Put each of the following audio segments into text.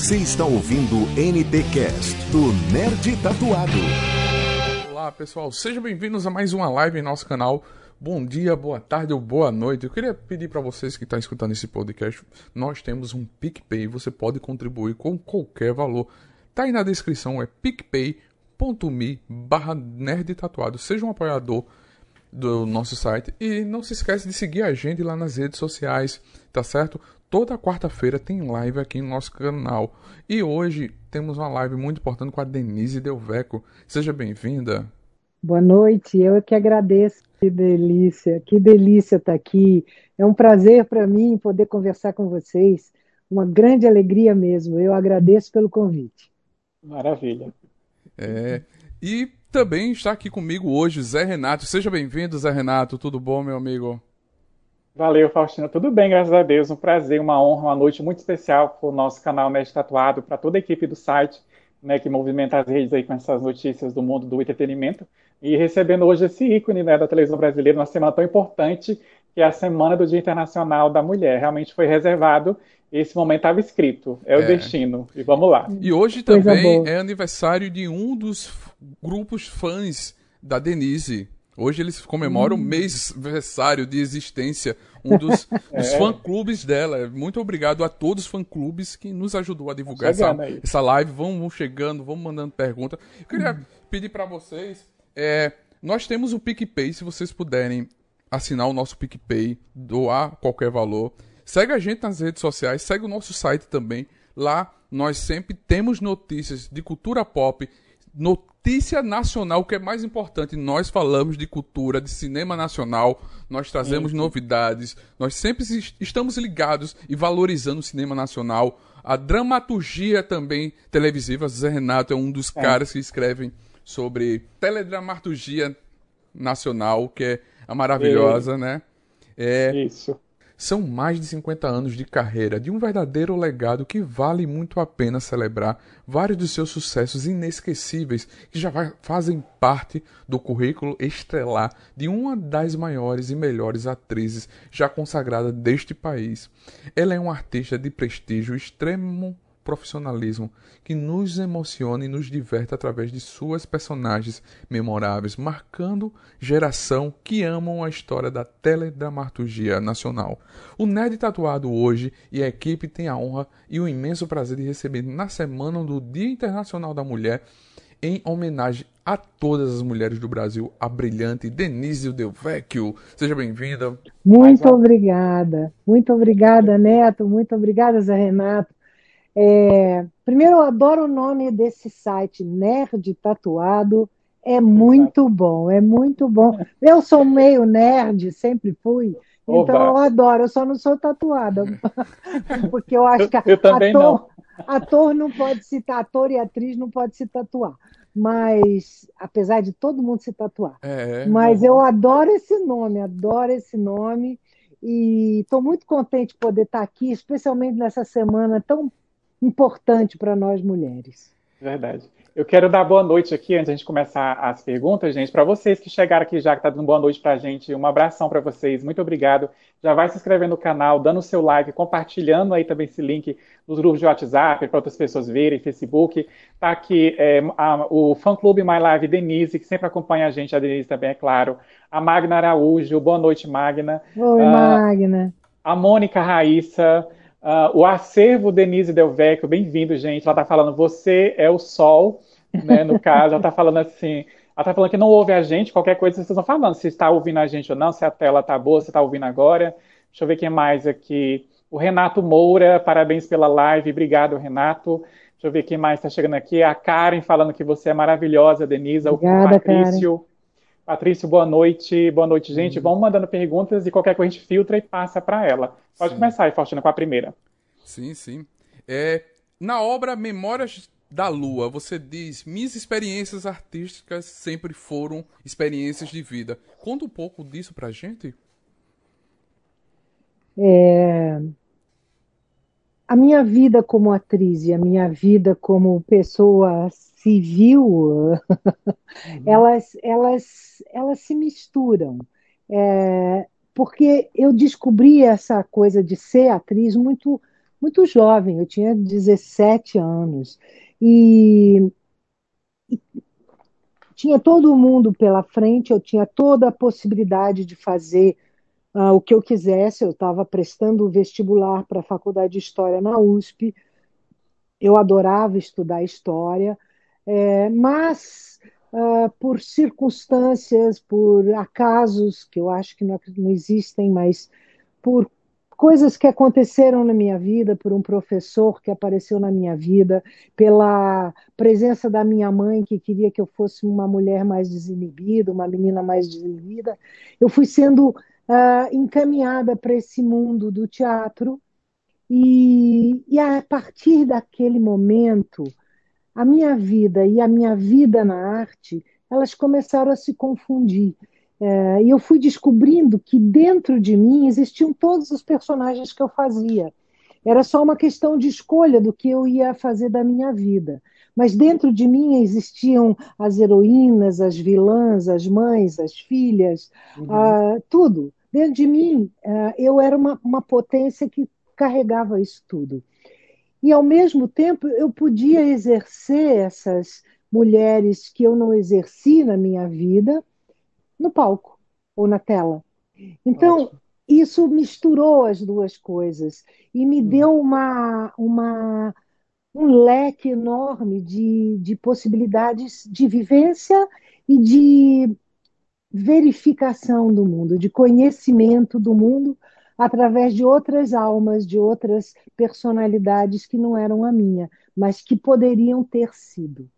Você está ouvindo o NTcast do Nerd Tatuado. Olá pessoal, sejam bem-vindos a mais uma live em nosso canal. Bom dia, boa tarde ou boa noite. Eu queria pedir para vocês que estão escutando esse podcast, nós temos um PicPay, você pode contribuir com qualquer valor. Tá aí na descrição, é picpay.me barra nerd tatuado. Seja um apoiador do nosso site e não se esquece de seguir a gente lá nas redes sociais, tá certo? Toda quarta-feira tem live aqui no nosso canal. E hoje temos uma live muito importante com a Denise Delveco. Seja bem-vinda. Boa noite, eu é que agradeço. Que delícia, que delícia estar aqui. É um prazer para mim poder conversar com vocês. Uma grande alegria mesmo. Eu agradeço pelo convite. Maravilha. É, e também está aqui comigo hoje Zé Renato. Seja bem-vindo, Zé Renato. Tudo bom, meu amigo? Valeu, Faustina. Tudo bem, graças a Deus. Um prazer, uma honra, uma noite muito especial para o nosso canal Mestre Tatuado, para toda a equipe do site, né, que movimenta as redes aí com essas notícias do mundo do entretenimento. E recebendo hoje esse ícone né, da televisão brasileira, numa semana tão importante, que é a Semana do Dia Internacional da Mulher. Realmente foi reservado, esse momento estava escrito, é, é, o destino. E vamos lá. E hoje também é aniversário de um dos grupos fãs da Denise. Hoje eles comemoram hum. o mês aniversário de existência, um dos, é. dos fã-clubes dela. Muito obrigado a todos os fã-clubes que nos ajudou a divulgar essa, essa live. Vão, vão, chegando, vão mandando pergunta. Eu queria hum. pedir para vocês é, nós temos o PicPay, se vocês puderem assinar o nosso PicPay, doar qualquer valor. Segue a gente nas redes sociais, segue o nosso site também. Lá nós sempre temos notícias de cultura pop, notícia nacional, que é mais importante. Nós falamos de cultura, de cinema nacional, nós trazemos novidades, nós sempre estamos ligados e valorizando o cinema nacional. A dramaturgia também televisiva, Zé Renato é um dos é. caras que escrevem sobre teledramaturgia nacional, que é a maravilhosa, né? É, Isso. São mais de 50 anos de carreira, de um verdadeiro legado que vale muito a pena celebrar vários dos seus sucessos inesquecíveis que já fazem parte do currículo estrelar de uma das maiores e melhores atrizes já consagrada deste país. Ela é uma artista de prestígio extremo profissionalismo que nos emociona e nos diverte através de suas personagens memoráveis, marcando geração que amam a história da teledramaturgia nacional. O Nerd Tatuado hoje e a equipe tem a honra e o imenso prazer de receber na semana do Dia Internacional da Mulher em homenagem a todas as mulheres do Brasil, a brilhante Denise Delvecchio. Seja bem-vinda. Muito obrigada. Muito obrigada, Neto. Muito obrigada, Zé Renato. É, primeiro, eu adoro o nome desse site, Nerd Tatuado. É muito bom, é muito bom. Eu sou meio nerd, sempre fui. Então Oba. eu adoro, eu só não sou tatuada. Porque eu acho que eu, eu ator, não. ator não pode se ator e atriz não pode se tatuar. Mas, apesar de todo mundo se tatuar. É, mas eu adoro esse nome, adoro esse nome. E estou muito contente de poder estar aqui, especialmente nessa semana tão importante para nós mulheres. Verdade. Eu quero dar boa noite aqui, antes de a gente começar as perguntas, gente, para vocês que chegaram aqui já, que está dando boa noite para a gente, um abração para vocês, muito obrigado. Já vai se inscrevendo no canal, dando o seu like, compartilhando aí também esse link nos grupos de WhatsApp, para outras pessoas verem, Facebook. Tá aqui é, a, o fã-clube My Live Denise, que sempre acompanha a gente, a Denise também, é claro. A Magna Araújo, boa noite, Magna. Oi, uh, Magna. A Mônica Raíssa, Uh, o acervo Denise Delvecchio, bem-vindo, gente. Ela está falando, você é o sol, né? No caso, ela está falando assim, ela está falando que não ouve a gente, qualquer coisa vocês estão falando, se está ouvindo a gente ou não, se a tela está boa, se está ouvindo agora. Deixa eu ver quem mais aqui. O Renato Moura, parabéns pela live, obrigado, Renato. Deixa eu ver quem mais está chegando aqui. A Karen falando que você é maravilhosa, Denise. Obrigada, o Patrício. Karen. Patrício, boa noite. Boa noite, gente. Uhum. Vamos mandando perguntas e qualquer coisa a gente filtra e passa para ela. Pode sim. começar aí, Faustina, com a primeira. Sim, sim. É, na obra Memórias da Lua, você diz: Minhas experiências artísticas sempre foram experiências de vida. Conta um pouco disso pra gente. É... A minha vida como atriz e a minha vida como pessoa civil, uhum. elas, elas, elas se misturam. É, porque eu descobri essa coisa de ser atriz muito muito jovem, eu tinha 17 anos. E, e tinha todo mundo pela frente, eu tinha toda a possibilidade de fazer uh, o que eu quisesse. Eu estava prestando o vestibular para a Faculdade de História na USP. Eu adorava estudar história, é, mas uh, por circunstâncias, por acasos, que eu acho que não, não existem, mas por coisas que aconteceram na minha vida, por um professor que apareceu na minha vida, pela presença da minha mãe que queria que eu fosse uma mulher mais desinibida, uma menina mais desinibida, eu fui sendo uh, encaminhada para esse mundo do teatro. E, e a partir daquele momento a minha vida e a minha vida na arte elas começaram a se confundir é, e eu fui descobrindo que dentro de mim existiam todos os personagens que eu fazia. Era só uma questão de escolha do que eu ia fazer da minha vida. Mas dentro de mim existiam as heroínas, as vilãs, as mães, as filhas, uhum. uh, tudo. Dentro de mim, uh, eu era uma, uma potência que carregava isso tudo. E, ao mesmo tempo, eu podia exercer essas mulheres que eu não exerci na minha vida, no palco ou na tela. Então, Ótimo. isso misturou as duas coisas e me hum. deu uma, uma, um leque enorme de, de possibilidades de vivência e de verificação do mundo, de conhecimento do mundo através de outras almas, de outras personalidades que não eram a minha, mas que poderiam ter sido.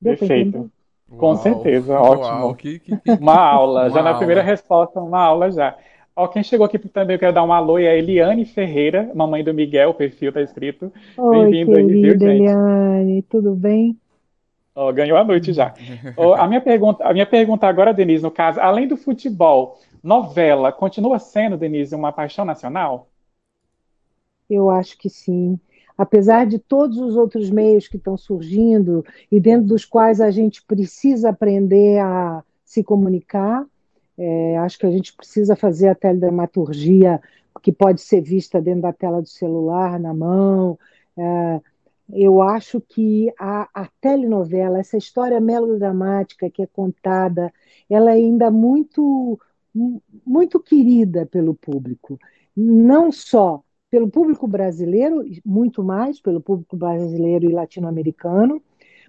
Deu Perfeito. Com certeza, ótimo. Uau, que, que, que... Uma aula, uma já na primeira resposta, uma aula já. Ó, quem chegou aqui também, eu quero dar um alô, é a Eliane Ferreira, mamãe do Miguel, o perfil tá escrito. Bem-vindo aí, viu, gente? Eliane, tudo bem? Ó, ganhou a noite já. Ó, a, minha pergunta, a minha pergunta agora, Denise, no caso, além do futebol, novela continua sendo, Denise, uma paixão nacional? Eu acho que sim apesar de todos os outros meios que estão surgindo e dentro dos quais a gente precisa aprender a se comunicar, é, acho que a gente precisa fazer a teledramaturgia que pode ser vista dentro da tela do celular, na mão. É, eu acho que a, a, telenovela, essa história melodramática que é contada, ela é ainda muito, muito querida pelo público. Não só pelo público brasileiro, muito mais pelo público brasileiro e latino-americano,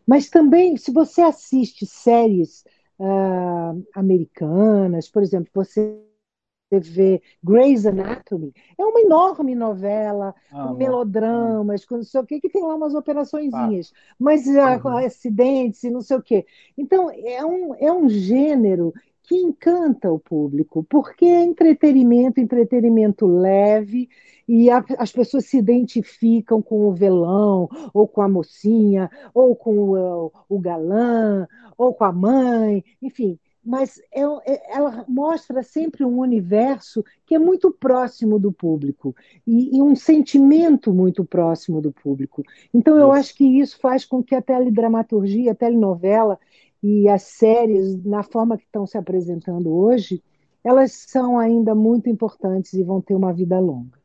mas também, se você assiste séries uh, americanas, por exemplo, você vê Grey's Anatomy, é uma enorme novela, ah, com melodramas, com não sei o quê, que tem lá umas operaçõezinhas, ah. mas uh, acidentes e não sei o quê. Então, é um, é um gênero que encanta o público, porque é entretenimento, entretenimento leve, e a, as pessoas se identificam com o velão, ou com a mocinha, ou com o, o galã, ou com a mãe, enfim. Mas é, é, ela mostra sempre um universo que é muito próximo do público e, e um sentimento muito próximo do público. Então, eu isso. acho que isso faz com que a teledramaturgia, a telenovela, e as séries, na forma que estão se apresentando hoje, elas são ainda muito importantes e vão ter uma vida longa.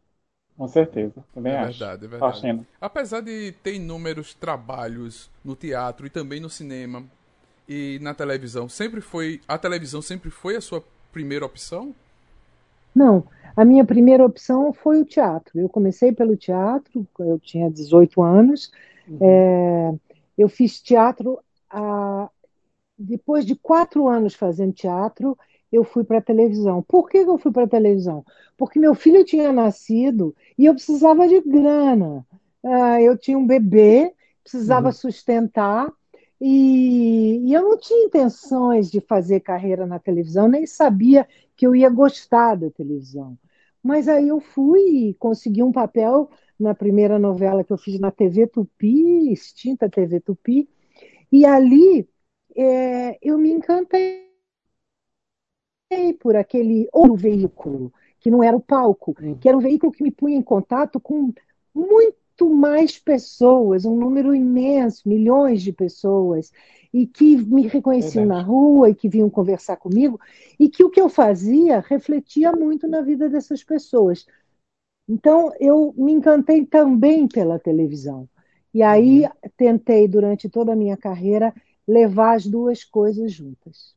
Com certeza, também é acho. Verdade, é verdade. Apesar de ter inúmeros trabalhos no teatro e também no cinema e na televisão, sempre foi a televisão sempre foi a sua primeira opção? Não, a minha primeira opção foi o teatro. Eu comecei pelo teatro, eu tinha 18 anos. Uhum. É, eu fiz teatro a, depois de quatro anos fazendo teatro, eu fui para a televisão. Por que eu fui para a televisão? Porque meu filho tinha nascido e eu precisava de grana. Uh, eu tinha um bebê, precisava uhum. sustentar, e, e, eu não tinha intenções de fazer carreira na televisão, nem sabia que eu ia gostar da televisão. Mas aí eu fui e consegui um papel na primeira novela que eu fiz na TV Tupi, extinta TV Tupi, e ali é, eu me encantei por aquele outro veículo, que não era o palco, que era um veículo que me punha em contato com muito mais pessoas, um número imenso, milhões de pessoas, e que me reconheciam Verdade. na rua e que vinham conversar comigo, e que o que eu fazia refletia muito na vida dessas pessoas. Então, eu me encantei também pela televisão. E aí, uhum. tentei, durante toda a minha carreira, levar as duas coisas juntas.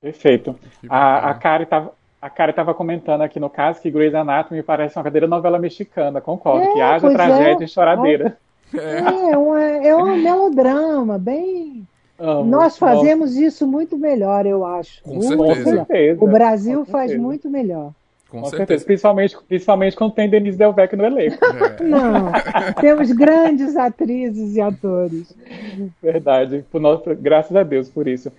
Perfeito. A, a Kari estava a Kari estava comentando aqui no caso que Grey's Anatomy parece uma cadeira novela mexicana, concordo, é, que haja tragédia é. e choradeira. É, é, um, é um melodrama, bem. Amo, Nós fazemos amo. isso muito melhor, eu acho. Com certeza. O Brasil faz muito melhor. Com, Com certeza. certeza. Principalmente, principalmente quando tem Denise Delvecchio no elenco. É. Não, temos grandes atrizes e atores. Verdade. Nosso, graças a Deus por isso.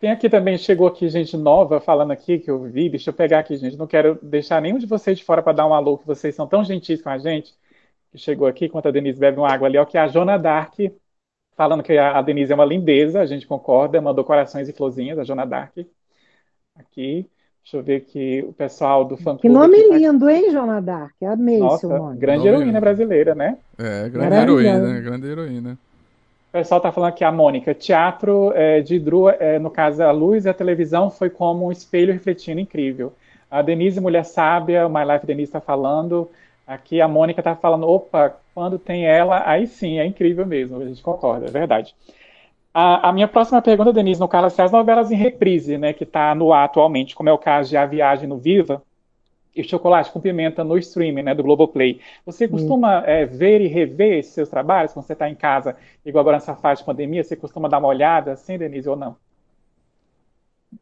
Tem aqui também, chegou aqui gente nova falando aqui, que eu vi. Deixa eu pegar aqui, gente. Não quero deixar nenhum de vocês de fora para dar um alô, que vocês são tão gentis com a gente. Que chegou aqui, enquanto a Denise bebe uma água ali, ó, que é a Jona Dark, falando que a Denise é uma lindeza, a gente concorda, mandou corações e florzinhas, a Jona Dark. Aqui. Deixa eu ver aqui o pessoal do fã Que nome tá lindo, hein, Joana Dark? Amei Nossa, seu nome. Grande heroína brasileira, né? É, grande heroína, grande heroína. O pessoal tá falando aqui, a Mônica, teatro é, de Drew, é, no caso, a luz e a televisão foi como um espelho refletindo, incrível. A Denise, mulher sábia, o My Life Denise está falando. Aqui a Mônica tá falando, opa, quando tem ela, aí sim, é incrível mesmo, a gente concorda, é verdade. A, a, minha próxima pergunta, Denise, no caso, as novelas em reprise, né, que está no ar atualmente, como é o caso de A Viagem no Viva e Chocolate com Pimenta no streaming, né, do Globoplay. Você costuma é, ver e rever esses seus trabalhos quando você está em casa, igual agora nessa fase de pandemia? Você costuma dar uma olhada assim, Denise, ou não?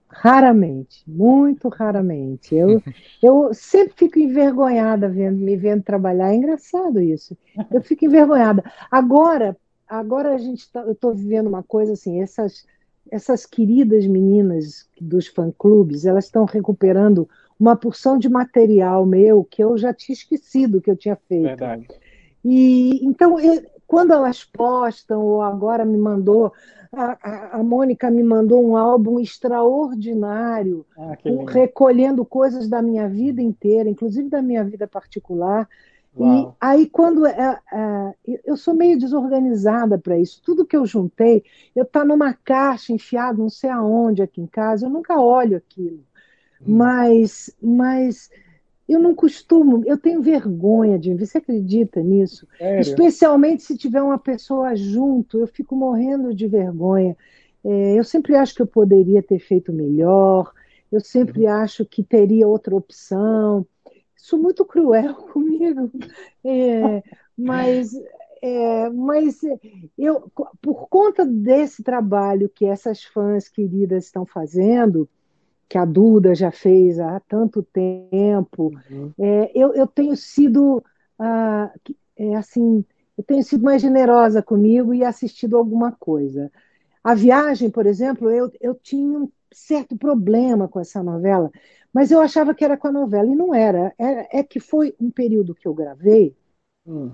Raramente, muito raramente. Eu, eu sempre fico envergonhada vendo, me vendo trabalhar. É engraçado isso. Eu fico envergonhada. Agora, agora a gente tá, eu estou vivendo uma coisa assim, essas, essas queridas meninas dos fã-clubes, elas estão recuperando uma porção de material meu que eu já tinha esquecido que eu tinha feito. Verdade. E então, eu, quando elas postam, ou agora me mandou, a, a, a Mônica me mandou um álbum extraordinário, ah, recolhendo coisas da minha vida inteira, inclusive da minha vida particular, Uau. E aí, quando é, é, eu sou meio desorganizada para isso, tudo que eu juntei, eu tá numa caixa enfiado, não sei aonde aqui em casa, eu nunca olho aquilo. Hum. Mas, mas eu não costumo, eu tenho vergonha de você acredita nisso? Sério? Especialmente se tiver uma pessoa junto, eu fico morrendo de vergonha. É, eu sempre acho que eu poderia ter feito melhor, eu sempre uhum. acho que teria outra opção sou muito cruel comigo, é, mas, é, mas eu, por conta desse trabalho que essas fãs queridas estão fazendo, que a Duda já fez há tanto tempo, uhum. é, eu, eu tenho sido ah, é, assim, eu tenho sido mais generosa comigo e assistido alguma coisa. A viagem, por exemplo, eu, eu tinha um certo problema com essa novela, mas eu achava que era com a novela, e não era. É, é que foi um período que eu gravei hum.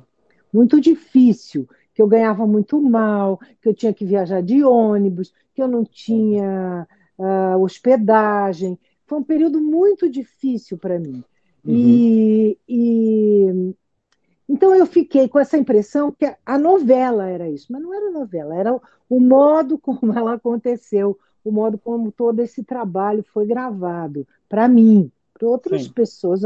muito difícil, que eu ganhava muito mal, que eu tinha que viajar de ônibus, que eu não tinha uh, hospedagem. Foi um período muito difícil para mim. Uhum. E, e, então eu fiquei com essa impressão que a novela era isso, mas não era novela, era o, o modo como ela aconteceu, o modo como todo esse trabalho foi gravado, para mim, para outras Sim. pessoas,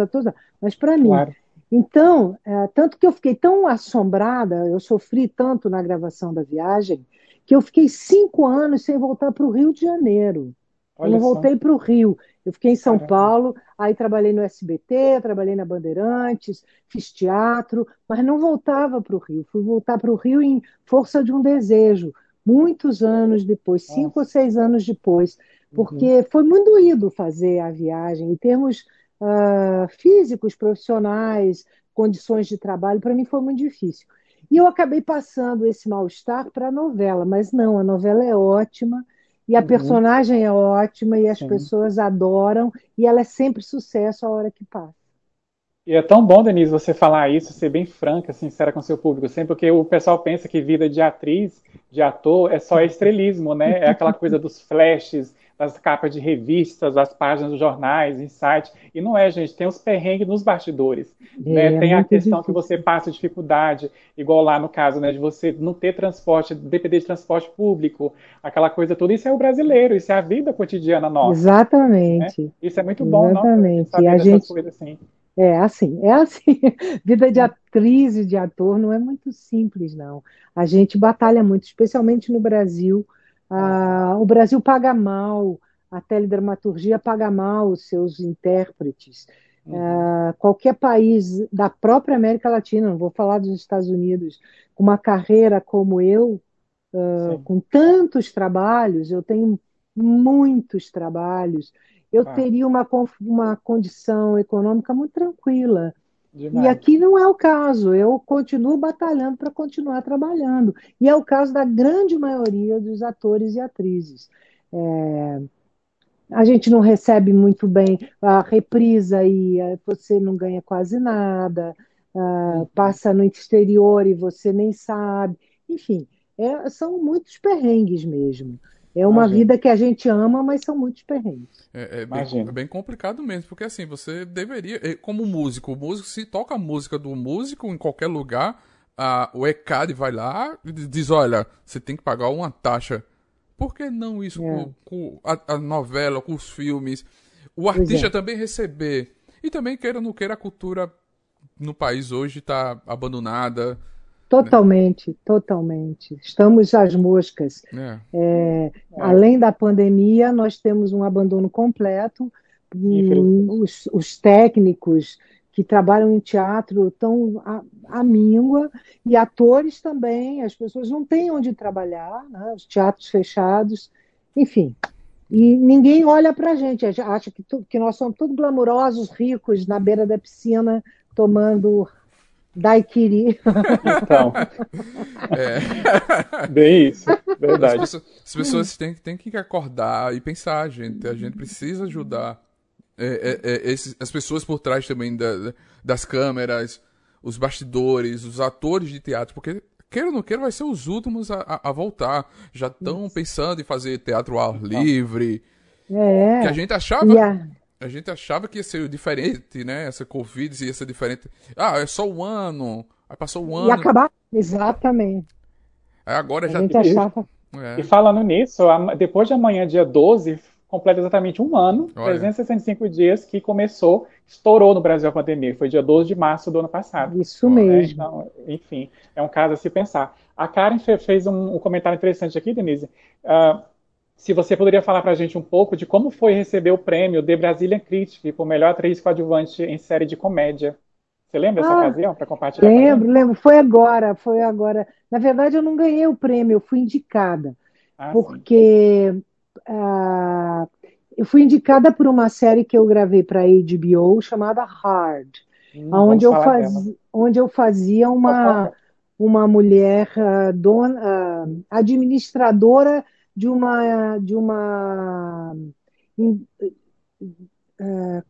mas para mim. Claro. Então, é, tanto que eu fiquei tão assombrada, eu sofri tanto na gravação da viagem, que eu fiquei cinco anos sem voltar para o Rio de Janeiro. Olha eu não voltei para o Rio. Eu fiquei em São Caramba. Paulo, aí trabalhei no SBT, trabalhei na Bandeirantes, fiz teatro, mas não voltava para o Rio. Fui voltar para o Rio em força de um desejo, muitos anos depois, Nossa. cinco ou seis anos depois, porque uhum. foi muito doído fazer a viagem, em termos uh, físicos, profissionais, condições de trabalho, para mim foi muito difícil. E eu acabei passando esse mal-estar para a novela, mas não, a novela é ótima, e a uhum. personagem é ótima, e as Sim. pessoas adoram, e ela é sempre sucesso a hora que passa. E é tão bom, Denise, você falar isso, ser bem franca, sincera com seu público, sempre porque o pessoal pensa que vida de atriz, de ator, é só estrelismo, né? É aquela coisa dos flashes, das capas de revistas, das páginas dos jornais, em site. E não é, gente, tem os perrengues nos bastidores. É, né? Tem a questão difícil. que você passa dificuldade, igual lá no caso, né, de você não ter transporte, depender de transporte público, aquela coisa toda. Isso é o brasileiro, isso é a vida cotidiana nossa. Exatamente. Né? Isso é muito bom, Exatamente. não? Saber a gente... coisas assim. É assim, é assim. Vida de atriz e de ator não é muito simples, não. A gente batalha muito, especialmente no Brasil. Ah, o Brasil paga mal, a teledramaturgia paga mal os seus intérpretes. Uhum. Ah, qualquer país da própria América Latina, não vou falar dos Estados Unidos, com uma carreira como eu, ah, com tantos trabalhos, eu tenho muitos trabalhos, eu ah. teria uma, uma condição econômica muito tranquila. Demais. E aqui não é o caso, eu continuo batalhando para continuar trabalhando. E é o caso da grande maioria dos atores e atrizes. É, a gente não recebe muito bem a reprisa e você não ganha quase nada, uh, passa no exterior e você nem sabe. Enfim, é, são muitos perrengues mesmo. É uma Imagina. vida que a gente ama, mas são muitos perrengues. É, é, bem, é, bem, complicado mesmo, porque assim, você deveria, como músico, o músico, se toca a música do músico em qualquer lugar, a, o ECAD vai lá e diz, olha, você tem que pagar uma taxa. Por que não isso é. com, com a, a, novela, com os filmes? O artista é. também receber. E também, queira ou não queira, a cultura no país hoje está abandonada. Totalmente, né? totalmente. Estamos às moscas. É. É, além da pandemia, nós temos um abandono completo. Os, os, técnicos que trabalham em teatro estão à, míngua, e atores também, as pessoas não têm onde trabalhar, né? os teatros fechados, enfim. E ninguém olha para a gente, acha que, tu, que nós somos todos glamurosos, ricos, na beira da piscina, tomando Daiquiri. Então. É. Bem isso, verdade. As pessoas, as pessoas têm, têm, que acordar e pensar, gente. A gente precisa ajudar é, é, é esses, as pessoas por trás também da, das câmeras, os bastidores, os atores de teatro, porque queira ou não queira, vai ser os últimos a, a, a voltar. Já estão pensando em fazer teatro ao ar livre. É. Que a gente achava. Yeah a gente achava que ia ser diferente, né? Essa Covid ia ser diferente. Ah, é só um ano. Aí passou um ano. E acabar. Exatamente. Aí agora a já gente achava... É. E falando nisso, depois de amanhã, dia 12, completa exatamente um ano, Olha. 365 dias que começou, estourou no Brasil a pandemia. Foi dia 12 de março do ano passado. Isso mesmo. Então, enfim, é um caso a se pensar. A Karen fez um, um comentário interessante aqui, Denise. Uh, se você poderia falar para a gente um pouco de como foi receber o prêmio The Brazilian Critic por melhor atriz coadjuvante em série de comédia. Você lembra dessa ah, ocasião para compartilhar? Lembro, lembro. Foi agora, foi agora. Na verdade, eu não ganhei o prêmio, eu fui indicada. Ah, porque uh, eu fui indicada por uma série que eu gravei para a HBO chamada Hard, hum, onde, eu faz, onde eu fazia uma, uma mulher uh, dona, uh, administradora de uma de uma uh,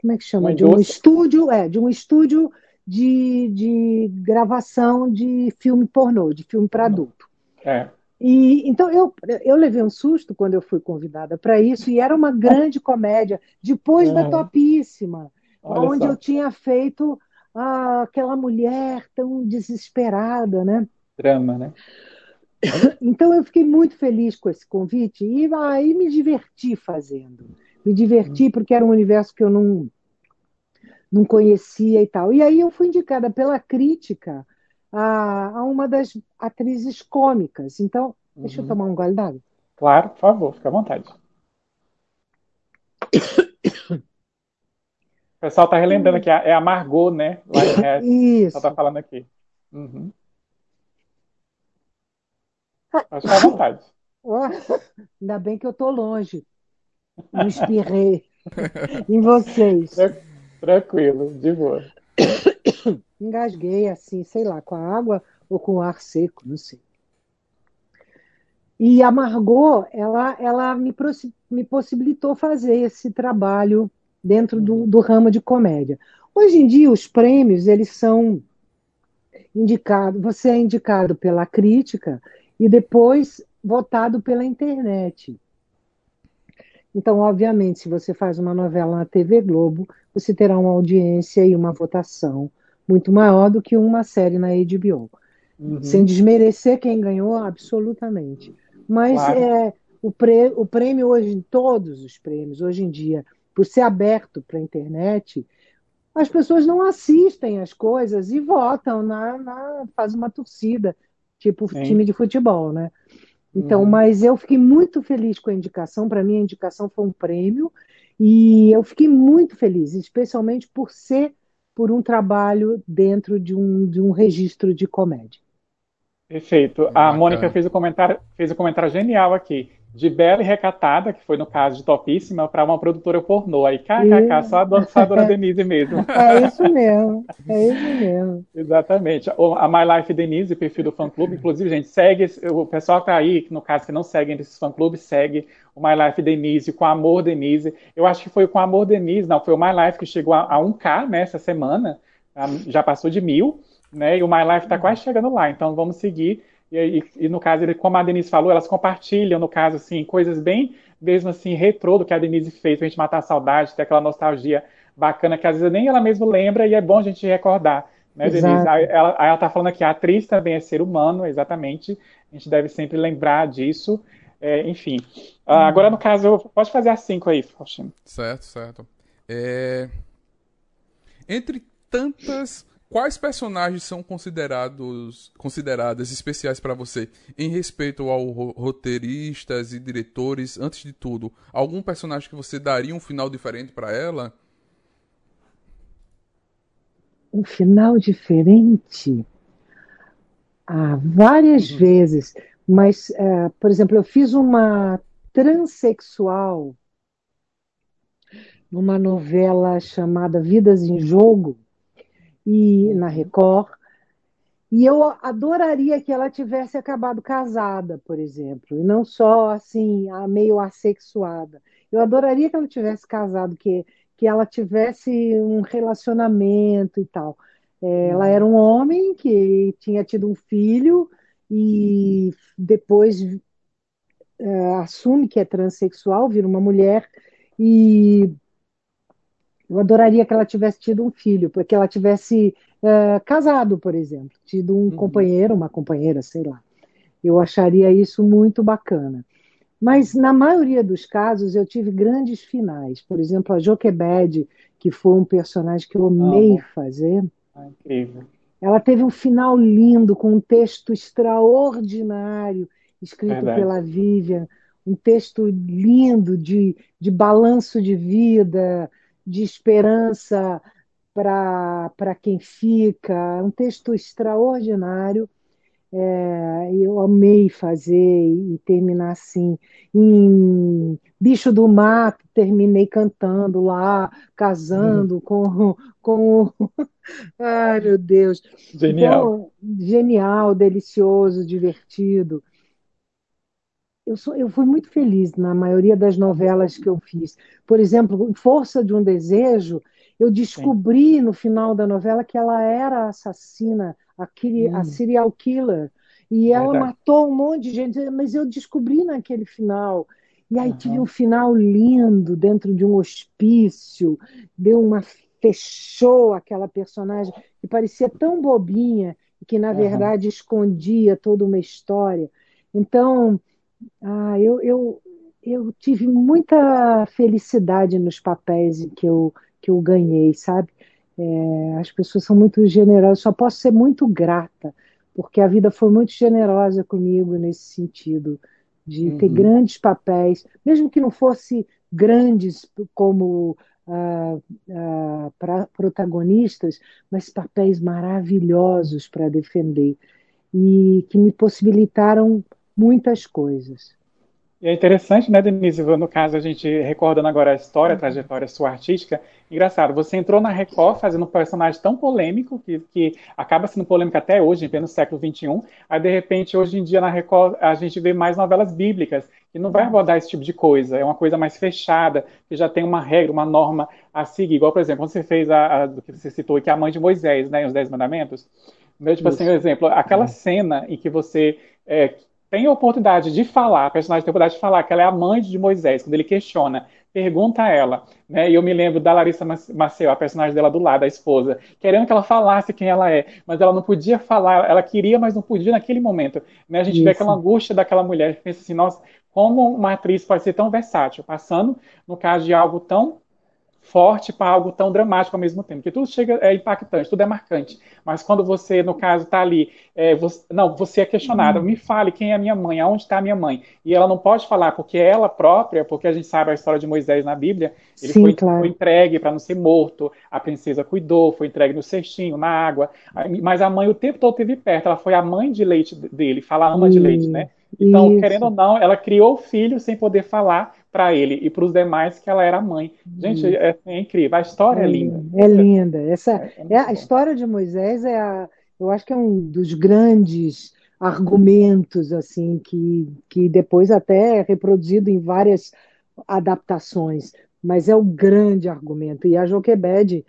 como é que chama de um estúdio é de um estúdio de, de gravação de filme pornô de filme para adulto é. e então eu eu levei um susto quando eu fui convidada para isso e era uma grande comédia depois é. da topíssima Olha onde só. eu tinha feito ah, aquela mulher tão desesperada né drama né então eu fiquei muito feliz com esse convite e aí me diverti fazendo. Me diverti porque era um universo que eu não, não conhecia e tal. E aí eu fui indicada pela crítica a, a uma das atrizes cômicas. Então, uhum. deixa eu uhum. tomar um gole d'água. Claro, por favor, fica à vontade. O pessoal está relembrando que é a Margot, né? Isso. Ela está falando aqui. Uhum. Acho que à vontade. ainda bem que eu estou longe. Me espirrei em vocês. Tranquilo, de boa. Engasguei assim, sei lá, com a água ou com o ar seco, não sei. E a Margot, ela, ela me, me possibilitou fazer esse trabalho dentro do, do ramo de comédia. Hoje em dia, os prêmios, eles são indicados, você é indicado pela crítica e depois votado pela internet. Então, obviamente, se você faz uma novela na TV Globo, você terá uma audiência e uma votação muito maior do que uma série na HBO. Uhum. Sem desmerecer quem ganhou, absolutamente. Mas claro. é, o, prê, o prêmio hoje, todos os prêmios, hoje em dia, por ser aberto para a internet, as pessoas não assistem as coisas e votam, na, na faz uma torcida, tipo Sim. time de futebol, né? Então, uhum. mas eu fiquei muito feliz com a indicação. Para mim, a indicação foi um prêmio e eu fiquei muito feliz, especialmente por ser por um trabalho dentro de um, de um registro de comédia. Perfeito. A Mônica fez um comentário, fez um comentário genial aqui de bela e recatada, que foi no caso de topíssima, para uma produtora pornô. Aí, kkk, só a dona, só a dona Denise mesmo. É isso mesmo, é isso mesmo. Exatamente. A My Life Denise, perfil do fã-clube, inclusive, gente, segue, o pessoal que tá aí, que no caso que não segue esses fã-clubes, segue o My Life Denise, com Amor Denise. Eu acho que foi com Amor Denise, não, foi o My Life que chegou a, a 1K, né, essa semana, já passou de mil, né, e o My Life está quase chegando lá, então vamos seguir e, e, e, no caso, ele, como a Denise falou, elas compartilham, no caso, assim, coisas bem, mesmo assim, retrô do que a Denise fez, pra gente matar a saudade, ter aquela nostalgia bacana que às vezes nem ela mesma lembra e é bom a gente recordar. Né, Denise? Aí ela, ela tá falando aqui, a atriz também é ser humano, exatamente. A gente deve sempre lembrar disso. É, enfim. Uh, agora, no caso, pode fazer as cinco aí, Faustino. Certo, certo. É... Entre tantas Quais personagens são considerados consideradas especiais para você em respeito ao roteiristas e diretores? Antes de tudo, algum personagem que você daria um final diferente para ela? Um final diferente? Ah, várias uhum. vezes. Mas, uh, por exemplo, eu fiz uma transexual numa novela chamada Vidas em Jogo e na Record. E eu adoraria que ela tivesse acabado casada, por exemplo, e não só assim, meio assexuada. Eu adoraria que ela tivesse casado, que, que ela tivesse um relacionamento e tal. É, ela era um homem que tinha tido um filho e depois é, assume que é transexual, vira uma mulher e eu adoraria que ela tivesse tido um filho, porque ela tivesse uh, casado, por exemplo, tido um uhum. companheiro, uma companheira, sei lá. Eu acharia isso muito bacana. Mas na maioria dos casos eu tive grandes finais. Por exemplo, a Joquebed, que foi um personagem que eu amei fazer. Ah, incrível. Ela teve um final lindo, com um texto extraordinário, escrito Verdade. pela Vivian, um texto lindo de, de balanço de vida, de esperança para quem fica. É um texto extraordinário. É, eu amei fazer e terminar assim. Em Bicho do Mato, terminei cantando lá, casando com, com. Ai, meu Deus! Genial. genial, delicioso, divertido eu, sou, eu fui muito feliz na maioria das novelas que eu fiz. Por exemplo, Força de um Desejo, eu descobri Sim. no final da novela que ela era a assassina, a, hum. a serial killer. E ela Verdade. matou um monte de gente, mas eu descobri naquele final. E aí uhum. tive um final lindo dentro de um hospício, deu uma fechou aquela personagem que parecia tão bobinha e que na uhum. verdade escondia toda uma história. Então, ah, eu, eu, eu tive muita felicidade nos papéis que eu, que eu ganhei, sabe? É, as pessoas são muito generosas, só posso ser muito grata, porque a vida foi muito generosa comigo nesse sentido, de uhum. ter grandes papéis, mesmo que não fosse grandes como ah, ah, pra, protagonistas, mas papéis maravilhosos para defender e que me possibilitaram muitas coisas. E é interessante, né, Denise? No caso, a gente recordando agora a história, a trajetória sua artística. Engraçado, você entrou na Record fazendo um personagem tão polêmico, que, que acaba sendo polêmico até hoje, em pleno século XXI. Aí, de repente, hoje em dia, na Record, a gente vê mais novelas bíblicas, que não vai abordar esse tipo de coisa. É uma coisa mais fechada, que já tem uma regra, uma norma a seguir. Igual, por exemplo, quando você fez a, a do que você citou, que é a mãe de Moisés, né, os Dez Mandamentos. Meu, tipo assim, Isso. assim, um exemplo, aquela é. cena em que você é, tem a oportunidade de falar, a personagem tem a oportunidade de falar que ela é a mãe de Moisés, quando ele questiona, pergunta a ela, né? E eu me lembro da Larissa Maceu, a personagem dela do lado, a esposa, querendo que ela falasse quem ela é, mas ela não podia falar, ela queria, mas não podia naquele momento. Né? A gente Isso. vê aquela angústia daquela mulher pensa assim, nossa, como uma atriz pode ser tão versátil, passando, no caso de algo tão forte para algo tão dramático ao mesmo tempo. Porque tudo chega é impactante, tudo é marcante. Mas quando você, no caso, está ali, é, você, não, você é questionada, me fale quem é a minha mãe, aonde está a minha mãe. E ela não pode falar porque é ela própria, porque a gente sabe a história de Moisés na Bíblia, ele Sim, foi, claro. foi entregue para não ser morto, a princesa cuidou, foi entregue no cestinho, na água. Mas a mãe o tempo todo esteve perto, ela foi a mãe de leite dele, fala ama de leite, né? Então, Isso. querendo ou não, ela criou o filho sem poder falar para ele e para os demais que ela era mãe. Gente, é, é, incrível. A história é, é linda. É linda. Essa é, é, é a história de Moisés é a, eu acho que é um dos grandes argumentos assim que, que depois até é reproduzido em várias adaptações, mas é o grande argumento. E a Joquebede,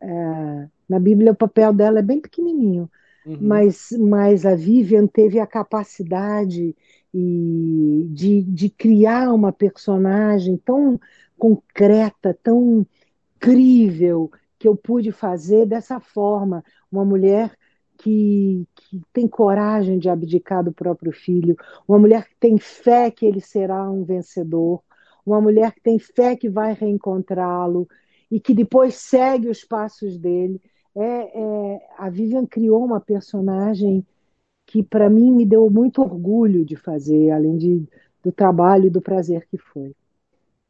é, na Bíblia o papel dela é bem pequenininho, uhum. mas, mas a Vivian teve a capacidade e de, de criar uma personagem tão concreta, tão crível, que eu pude fazer dessa forma. Uma mulher que, que, tem coragem de abdicar do próprio filho, uma mulher que tem fé que ele será um vencedor, uma mulher que tem fé que vai reencontrá-lo e que depois segue os passos dele. É, é, a Vivian criou uma personagem que para mim me deu muito orgulho de fazer, além de, do trabalho e do prazer que foi.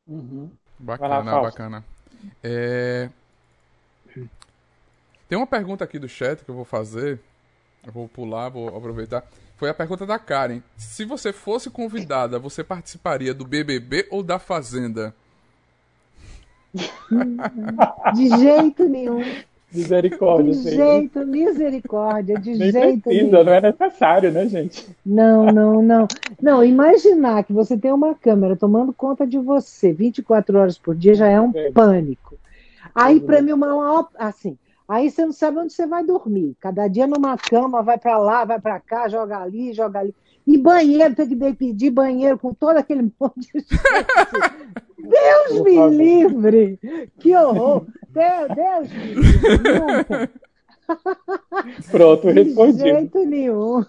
Uhum. Bacana, lá, bacana. É... Tem uma pergunta aqui do chat que eu vou fazer. Eu vou pular, vou aproveitar. Foi a pergunta da Karen. Se você fosse convidada, você participaria do BBB ou da Fazenda? De jeito nenhum. Misericórdia. De jeito, misericórdia, de Nem jeito precisa, não é necessário, né, gente? Não, não, não. Não, imaginar que você tem uma câmera tomando conta de você 24 horas por dia já é um é. pânico. Aí, para mim, uma assim, aí você não sabe onde você vai dormir. Cada dia numa cama, vai para lá, vai para cá, joga ali, joga ali. E banheiro, tem que pedir banheiro com todo aquele monte de gente. Deus me livre! Que horror! Deus, Deus me livre! Pronto, respondi. De jeito nenhum.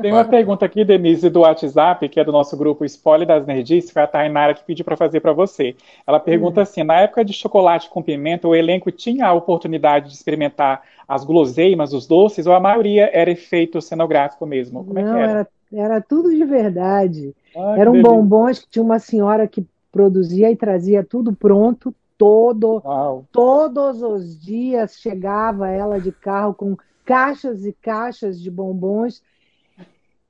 Tem uma pergunta aqui, Denise, do WhatsApp, que é do nosso grupo Spoiler das Nerdices, foi a Tainara que pediu para fazer para você. Ela pergunta hum. assim: na época de chocolate com pimenta, o elenco tinha a oportunidade de experimentar as guloseimas, os doces, ou a maioria era efeito cenográfico mesmo? Como Não, é era? era? Era tudo de verdade. Ah, Eram bombons que tinha uma senhora que produzia e trazia tudo pronto, todo, Uau. todos os dias chegava ela de carro com caixas e caixas de bombons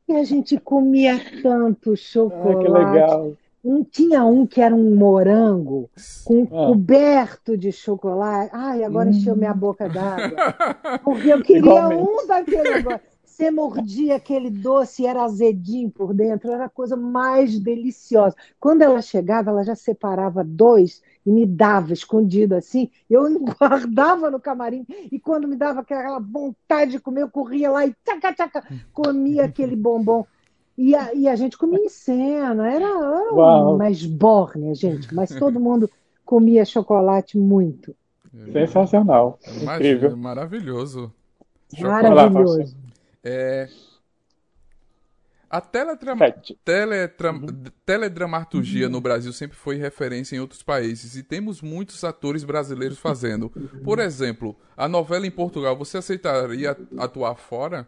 e a gente comia tanto chocolate. Ah, que legal. Um, tinha um que era um morango com ah. coberto de chocolate. Ai, agora hum. encheu minha boca d'água. Porque eu queria Igualmente. um daquele negócio. Você mordia aquele doce, era azedinho por dentro, era a coisa mais deliciosa. Quando ela chegava, ela já separava dois e me dava escondido assim. Eu guardava no camarim e quando me dava aquela vontade de comer, eu corria lá e tchaca, tchaca, comia aquele bombom. E a, e a gente comia em cena, era, era uma esbórnia, gente, mas todo mundo comia chocolate muito. Sensacional. Imagina, Incrível. Maravilhoso. Maravilhoso. É... A teletram... teletram... Uhum. teledramaturgia uhum. no Brasil sempre foi referência em outros países e temos muitos atores brasileiros fazendo. Por exemplo, a novela em Portugal, você aceitaria atuar fora?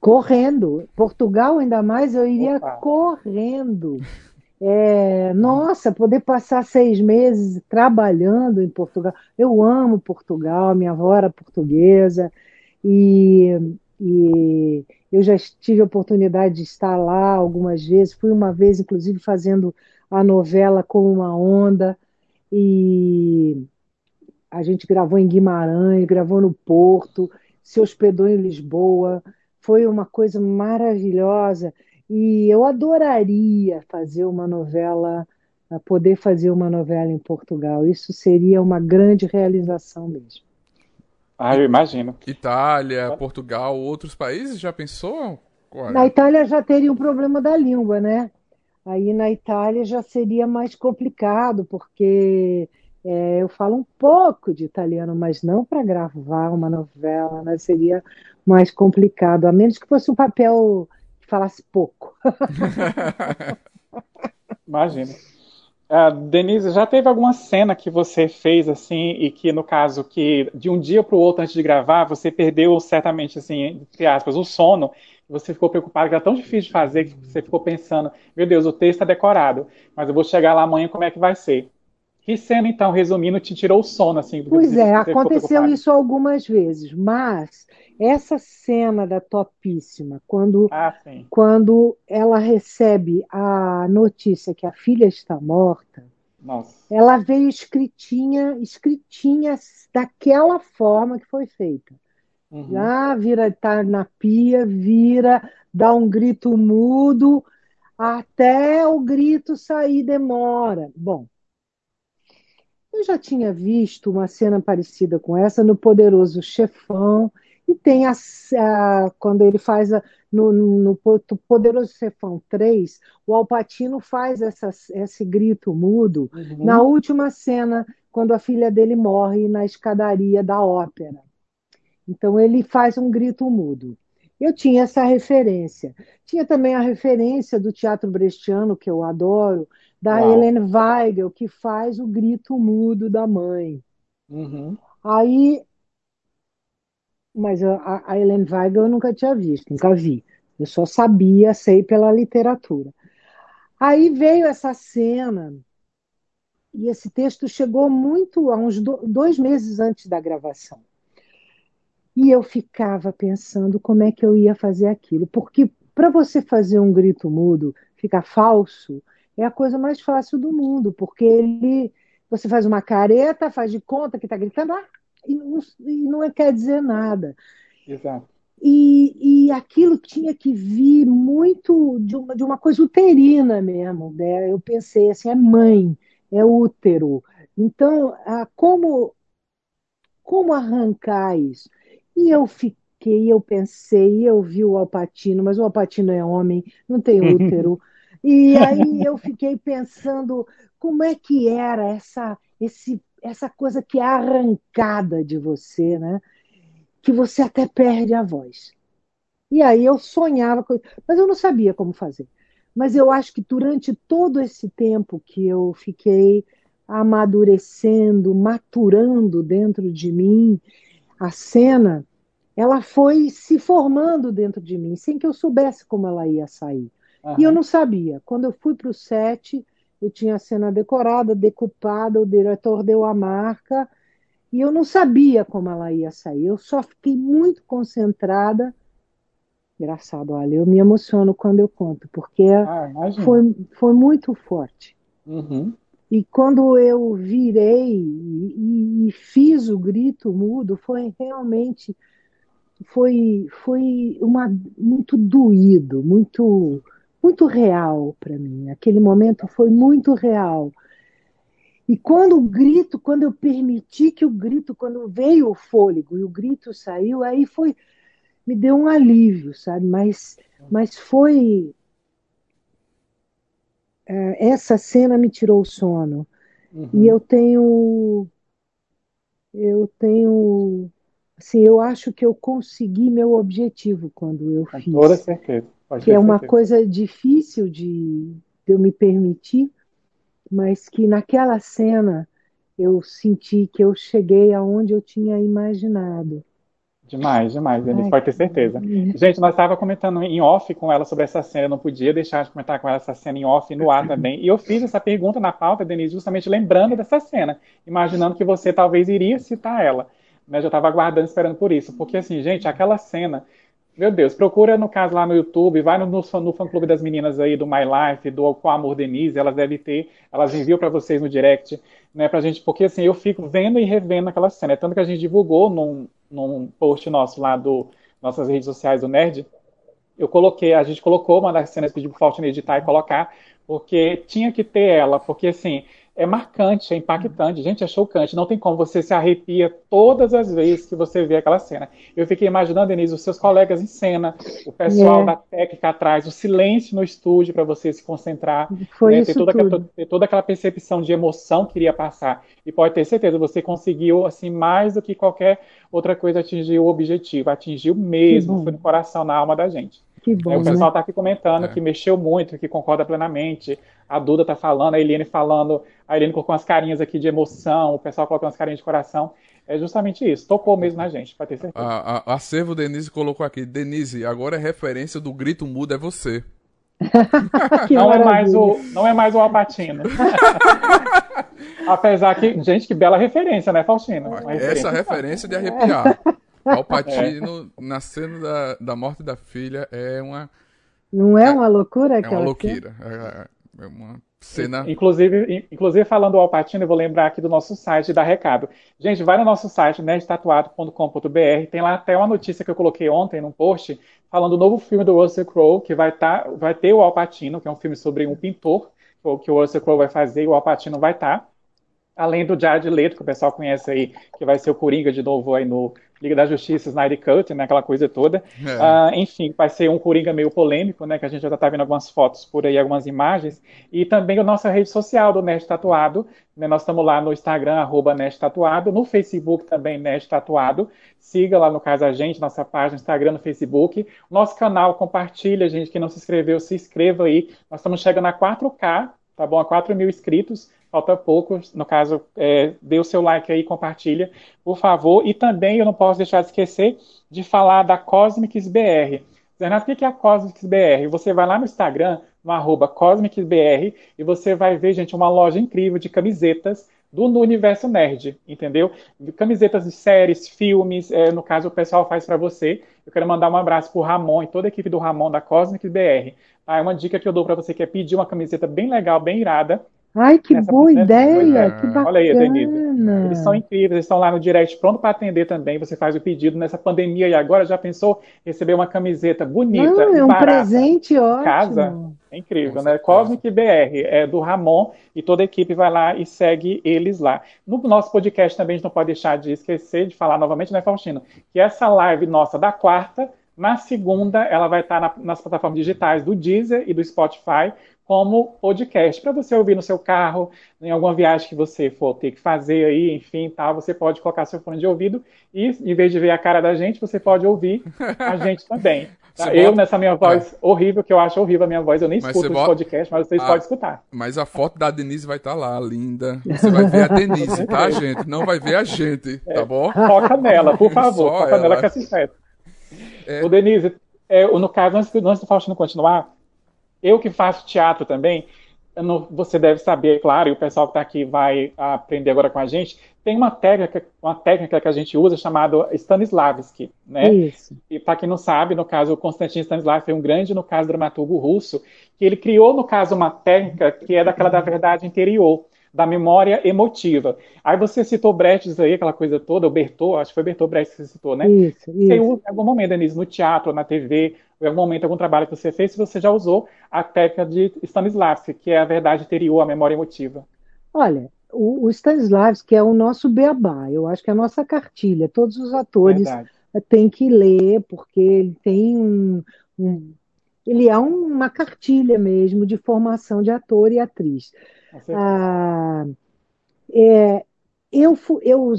Correndo. Portugal, ainda mais, eu iria Opa. correndo. É, nossa, poder passar seis meses trabalhando em Portugal. Eu amo Portugal, minha avó era portuguesa e e eu já tive a oportunidade de estar lá algumas vezes, fui uma vez, inclusive, fazendo a novela Com uma Onda, e a gente gravou em Guimarães, gravou no Porto, se hospedou em Lisboa, foi uma coisa maravilhosa, e eu adoraria fazer uma novela, poder fazer uma novela em Portugal, isso seria uma grande realização mesmo. Ah, eu imagino. Itália, Portugal, outros países, já pensou? Na Itália já teria um problema da língua, né? Aí na Itália já seria mais complicado, porque é, eu falo um pouco de italiano, mas não para gravar uma novela, né? Seria mais complicado, a menos que fosse um papel que falasse pouco. Imagina. Uh, Denise, já teve alguma cena que você fez assim e que no caso que de um dia para o outro antes de gravar você perdeu certamente assim entre aspas o sono você ficou preocupado que era tão difícil de fazer que você ficou pensando meu Deus o texto está decorado mas eu vou chegar lá amanhã como é que vai ser que cena então resumindo te tirou o sono assim pois é aconteceu isso algumas vezes mas essa cena da topíssima, quando, ah, quando ela recebe a notícia que a filha está morta, Nossa. ela veio escritinha, escritinha daquela forma que foi feita. Uhum. Ah, vira, tá na pia, vira, dá um grito mudo, até o grito sair demora. Bom, eu já tinha visto uma cena parecida com essa no Poderoso Chefão, e tem a, a quando ele faz a, no, no, Poderoso Cefão 3, o Alpatino faz essa, esse grito mudo uhum. na última cena, quando a filha dele morre na escadaria da ópera. Então ele faz um grito mudo. Eu tinha essa referência. Tinha também a referência do teatro brechtiano, que eu adoro, da Uau. Helene Weigel, que faz o grito mudo da mãe. Uhum. Aí mas a, a Helen Weigel eu nunca tinha visto, nunca vi. Eu só sabia, sei pela literatura. Aí veio essa cena, e esse texto chegou muito, a uns dois meses antes da gravação. E eu ficava pensando como é que eu ia fazer aquilo, porque para você fazer um grito mudo ficar falso, é a coisa mais fácil do mundo, porque ele, você faz uma careta, faz de conta que está gritando, ah, e não, e não é, quer dizer nada. Exato. E, e aquilo tinha que vir muito de uma, de uma coisa uterina mesmo. Né? Eu pensei assim, é mãe, é útero. Então, ah, como, como arrancar isso? E eu fiquei, eu pensei, eu vi o Alpatino, mas o Alpatino é homem, não tem útero. E aí eu fiquei pensando como é que era essa, esse essa coisa que é arrancada de você, né? Que você até perde a voz. E aí eu sonhava com mas eu não sabia como fazer. Mas eu acho que durante todo esse tempo que eu fiquei amadurecendo, maturando dentro de mim a cena, ela foi se formando dentro de mim, sem que eu soubesse como ela ia sair. Uhum. E eu não sabia. Quando eu fui para o set, eu tinha a cena decorada, decupada, o diretor deu a marca e eu não sabia como ela ia sair. Eu só fiquei muito concentrada. Engraçado, olha, eu me emociono quando eu conto, porque ah, foi, foi muito forte. Uhum. E quando eu virei e, e, fiz o grito mudo, foi realmente foi foi uma muito doído, muito muito real para mim. Aquele momento foi muito real. E quando o grito, quando eu permiti que o grito, quando veio o fôlego e o grito saiu, aí foi me deu um alívio, sabe? Mas mas foi é, essa cena me tirou o sono. Uhum. E eu tenho eu tenho assim, eu acho que eu consegui meu objetivo quando eu Com fiz. Toda certeza. Pode que é uma certeza. coisa difícil de, de eu me permitir, mas que naquela cena eu senti que eu cheguei aonde eu tinha imaginado. Demais, demais, Denise, pode ter certeza. Gente, nós estávamos comentando em off com ela sobre essa cena, eu não podia deixar de comentar com ela essa cena em off e no ar também. E eu fiz essa pergunta na pauta, Denise, justamente lembrando dessa cena, imaginando que você talvez iria citar ela. Mas eu estava aguardando, esperando por isso. Porque, assim, gente, aquela cena meu Deus, procura no caso lá no YouTube, vai no, no, no fã clube das meninas aí do My Life, do Com Amor Denise, elas devem ter, elas enviam para vocês no direct, né, pra gente, porque assim, eu fico vendo e revendo aquela cena. É tanto que a gente divulgou num, num post nosso lá do nossas redes sociais do Nerd. Eu coloquei, a gente colocou uma das cenas, pediu pro Faustino editar e colocar, porque tinha que ter ela, porque assim, é marcante, é impactante, gente, é chocante. Não tem como você se arrepia todas as vezes que você vê aquela cena. Eu fiquei imaginando, Denise, os seus colegas em cena, o pessoal é. da técnica atrás, o silêncio no estúdio para você se concentrar, Foi né, isso ter, toda aquela, ter toda aquela percepção de emoção que iria passar. E pode ter certeza, você conseguiu, assim, mais do que qualquer outra coisa atingir o objetivo, atingiu mesmo, foi no coração, na alma da gente. Que bom, é, o pessoal está né? aqui comentando é. que mexeu muito, que concorda plenamente. A Duda está falando, a Eliane falando, a Eliane colocou umas carinhas aqui de emoção, o pessoal colocou umas carinhas de coração. É justamente isso, tocou mesmo na gente, para ter certeza. A, a, Acervo Denise colocou aqui, Denise, agora é referência do grito mudo é você. não, é mais o, não é mais o Alpatino. Apesar que, gente, que bela referência, né, Faustino? Essa referência de arrepiar. Alpatino, é. na cena da, da morte da filha, é uma. Não é uma loucura? É uma loucura. É, é, uma cena. Inclusive, inclusive, falando do Alpatino, eu vou lembrar aqui do nosso site da Recado. Gente, vai no nosso site, nerdtatuado.com.br. Tem lá até uma notícia que eu coloquei ontem num post, falando do novo filme do Russell Crowe, que vai, tá, vai ter o Alpatino, que é um filme sobre um pintor, que o Russell Crowe vai fazer e o Alpatino vai estar. Tá. Além do Jared Leto, que o pessoal conhece aí, que vai ser o Coringa de novo aí no Liga da Justiça, Snyder Cut, né, aquela coisa toda. É. Uh, enfim, vai ser um Coringa meio polêmico, né, que a gente já está vendo algumas fotos por aí, algumas imagens. E também a nossa rede social do Nerd Tatuado. Né, nós estamos lá no Instagram, arroba Nerd Tatuado, no Facebook também, Nerd Tatuado. Siga lá, no caso, a gente, nossa página, Instagram, no Facebook. Nosso canal, compartilha, gente, que não se inscreveu, se inscreva aí. Nós estamos chegando a 4K, tá bom? A 4 mil inscritos falta pouco. No caso, é, dê o seu like aí, compartilha, por favor. E também eu não posso deixar de esquecer de falar da Cosmics BR. Renato, o que é a Cosmics BR? Você vai lá no Instagram, no arroba CosmicsBR, e você vai ver, gente, uma loja incrível de camisetas do, universo nerd, entendeu? Camisetas de séries, filmes, é, no caso o pessoal faz para você. Eu quero mandar um abraço pro Ramon e toda a equipe do Ramon da Cosmics BR. Ah, é uma dica que eu dou para você que é pedir uma camiseta bem legal, bem irada, Ai, que boa ideia, que bacana. Olha aí, Denise. Eles são incríveis, eles estão lá no direct pronto para atender também. Você faz o pedido nessa pandemia e agora já pensou receber uma camiseta bonita, Não, é um barata, presente ótimo. Casa? É incrível, né? Cosmic BR, é do Ramon e toda a equipe vai lá e segue eles lá. No nosso podcast também a gente não pode deixar de esquecer de falar novamente, né, Faustino? Que essa live nossa da quarta na segunda, ela vai estar na, nas plataformas digitais do Deezer e do Spotify, como podcast, para você ouvir no seu carro, em alguma viagem que você for ter que fazer aí, enfim, tal, você pode colocar seu fone de ouvido e, em vez de ver a cara da gente, você pode ouvir a gente também. Tá? Eu, bota... nessa minha voz é. horrível, que eu acho horrível a minha voz, eu nem mas escuto os bota... podcasts, mas vocês a... podem escutar. Mas a foto da Denise vai estar tá lá, linda. Você vai ver a Denise, tá, gente? Não vai ver a gente, tá bom? Foca nela, por favor, Só foca ela. nela que é sincero. É... Ô, Denise, é, no caso, antes, antes do Faustino continuar, eu que faço teatro também, não, você deve saber, claro, e o pessoal que está aqui vai aprender agora com a gente, tem uma técnica, uma técnica que a gente usa chamada Stanislavski, né? Isso. E para quem não sabe, no caso, o Konstantin Stanislavski foi um grande, no caso, dramaturgo russo, que ele criou, no caso, uma técnica que é daquela da verdade interior da memória emotiva. Aí você citou Brecht aí, aquela coisa toda, o Bertot, acho que foi Bertot Brecht que você citou, né? Isso, isso. Você usa em algum momento, Denise, no teatro, na TV, em algum momento, algum trabalho que você fez, se você já usou a técnica de Stanislavski, que é a verdade interior, a memória emotiva. Olha, o, o Stanislavski é o nosso beabá, eu acho que é a nossa cartilha. Todos os atores verdade. têm que ler, porque ele tem um, um ele é uma cartilha mesmo de formação de ator e atriz. Ah, é, eu, eu,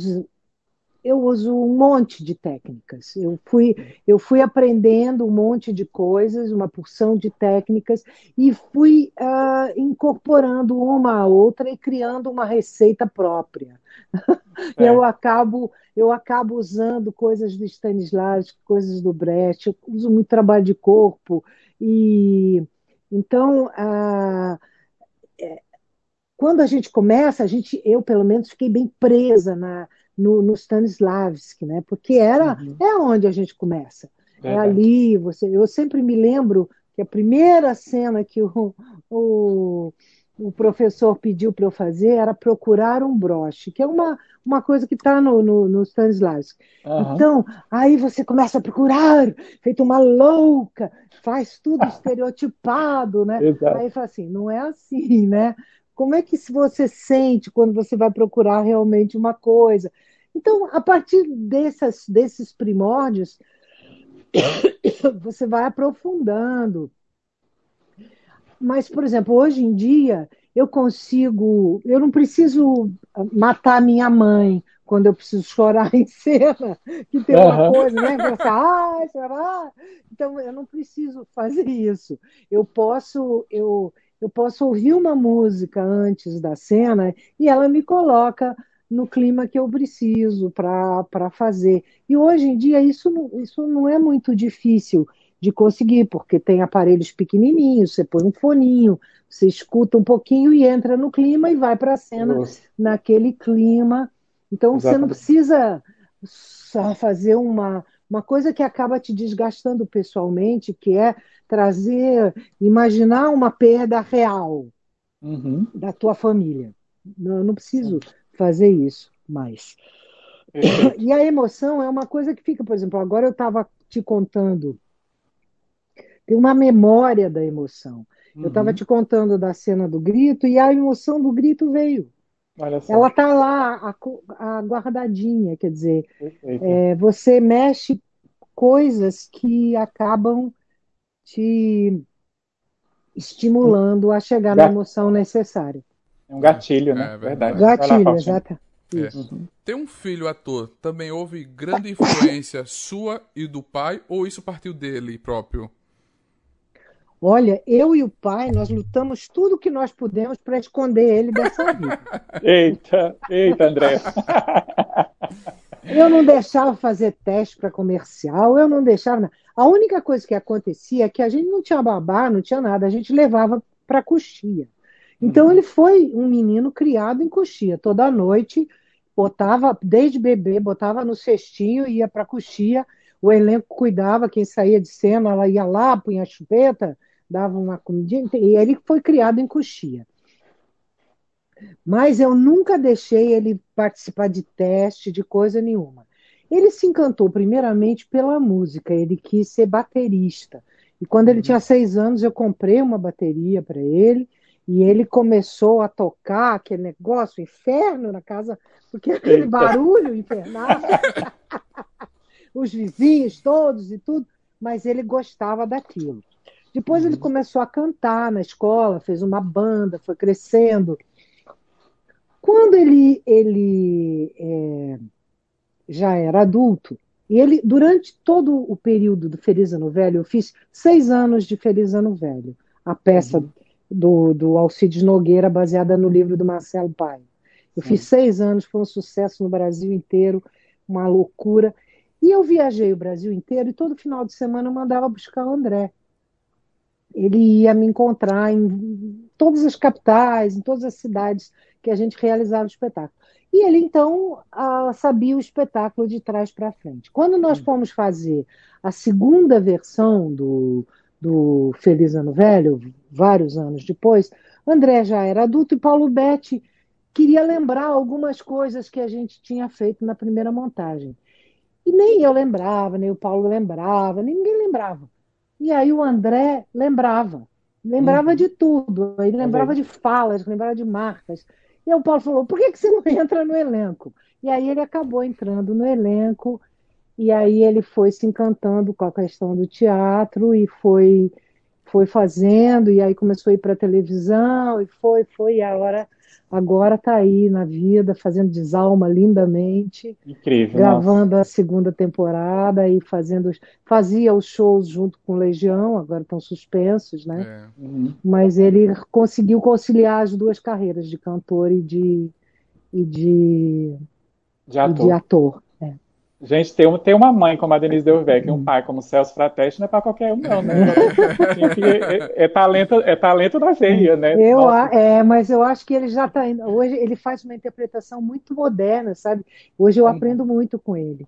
eu uso um monte de técnicas. Eu fui, eu fui aprendendo um monte de coisas, uma porção de técnicas, e fui ah, incorporando uma a outra e criando uma receita própria. É. Eu, acabo, eu acabo usando coisas do Stanislavski, coisas do Brecht, eu uso muito trabalho de corpo, e então. Ah, quando a gente começa, a gente, eu pelo menos fiquei bem presa na, no, no Stanislavski, né? Porque era uhum. é onde a gente começa. É, é ali, você, eu sempre me lembro que a primeira cena que o, o, o professor pediu para eu fazer era procurar um broche, que é uma, uma coisa que está no, no, no Stanislavski. Uhum. Então, aí você começa a procurar, feito uma louca, faz tudo estereotipado, né? Exato. Aí fala assim, não é assim, né? Como é que você sente quando você vai procurar realmente uma coisa? Então, a partir dessas, desses primórdios, você vai aprofundando. Mas, por exemplo, hoje em dia, eu consigo, eu não preciso matar minha mãe quando eu preciso chorar em cena, que tem uma uhum. coisa, né? Você, ah, chorar. Então, eu não preciso fazer isso. Eu posso, eu, eu posso ouvir uma música antes da cena e ela me coloca no clima que eu preciso para fazer. E hoje em dia isso, isso não é muito difícil de conseguir, porque tem aparelhos pequenininhos, você põe um foninho, você escuta um pouquinho e entra no clima e vai para a cena Nossa. naquele clima. Então Exatamente. você não precisa só fazer uma, uma coisa que acaba te desgastando pessoalmente, que é trazer, imaginar uma perda real uhum. da tua família. Não, eu não preciso fazer isso mais. E a emoção é uma coisa que fica, por exemplo, agora eu estava te contando, tem uma memória da emoção. Uhum. Eu estava te contando da cena do grito e a emoção do grito veio. Ela está lá, a, a, guardadinha, quer dizer, é, você mexe coisas que acabam te estimulando a chegar na emoção necessária. É um gatilho, né? É, verdade. Gatilho, exato. É. Ter um filho ator também houve grande influência sua e do pai, ou isso partiu dele próprio? Olha, eu e o pai, nós lutamos tudo que nós pudemos para esconder ele dessa vida. eita, eita, André. Eu não deixava fazer teste para comercial, eu não deixava. A única coisa que acontecia é que a gente não tinha babá, não tinha nada, a gente levava para coxia. Então uhum. ele foi um menino criado em coxia. Toda noite botava, desde bebê, botava no cestinho, ia para coxia. O elenco cuidava, quem saía de cena, ela ia lá, punha a chupeta, dava uma comidinha, e ele foi criado em coxia. Mas eu nunca deixei ele participar de teste, de coisa nenhuma. Ele se encantou primeiramente pela música, ele quis ser baterista. E quando ele uhum. tinha seis anos, eu comprei uma bateria para ele, e ele começou a tocar aquele negócio, inferno na casa, porque aquele barulho infernal, os vizinhos todos e tudo, mas ele gostava daquilo. Depois ele uhum. começou a cantar na escola, fez uma banda, foi crescendo. Quando ele, ele é, já era adulto, e ele, durante todo o período do Feliz Ano Velho, eu fiz seis anos de Feliz Ano Velho, a peça uhum. do, do Alcides Nogueira, baseada no livro do Marcelo Pai. Eu fiz seis anos, foi um sucesso no Brasil inteiro, uma loucura. E eu viajei o Brasil inteiro e todo final de semana eu mandava buscar o André ele ia me encontrar em todas as capitais, em todas as cidades que a gente realizava o espetáculo. E ele, então, sabia o espetáculo de trás para frente. Quando nós hum. fomos fazer a segunda versão do, do Feliz Ano Velho, vários anos depois, André já era adulto e Paulo Betti queria lembrar algumas coisas que a gente tinha feito na primeira montagem. E nem eu lembrava, nem o Paulo lembrava, ninguém lembrava. E aí o André lembrava, lembrava uhum. de tudo, ele lembrava de falas, lembrava de marcas. E o Paulo falou: por que, que você não entra no elenco? E aí ele acabou entrando no elenco, e aí ele foi se encantando com a questão do teatro e foi foi fazendo, e aí começou a ir para a televisão, e foi, foi, e agora agora está aí na vida, fazendo desalma lindamente. Incrível. Gravando nossa. a segunda temporada e fazendo. Fazia os shows junto com Legião, agora estão suspensos, né? É. Uhum. Mas ele conseguiu conciliar as duas carreiras, de cantor e de. E de, de ator. E de ator. Gente, ter, ter uma mãe como a Denise Delvec e um pai como Celso Frateste não é para qualquer um, não, né? é, é, talento, é talento da veia, né? Eu, é, mas eu acho que ele já está indo. Hoje ele faz uma interpretação muito moderna, sabe? Hoje eu uhum. aprendo muito com ele.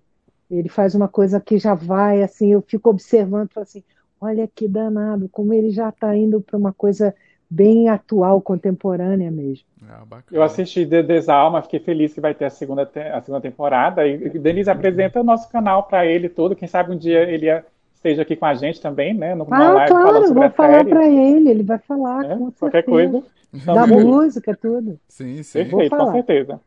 Ele faz uma coisa que já vai, assim, eu fico observando falo assim: olha que danado, como ele já está indo para uma coisa bem atual, contemporânea mesmo. Ah, eu assisti The Desalma, fiquei feliz que vai ter a segunda, a segunda temporada. E Denise uhum. apresenta o nosso canal para ele todo. Quem sabe um dia ele esteja aqui com a gente também, né? Numa ah, live claro, vou falar para ele, ele vai falar. É, qualquer coisa. Da música, tudo. Sim, sim. Perfeito, com certeza.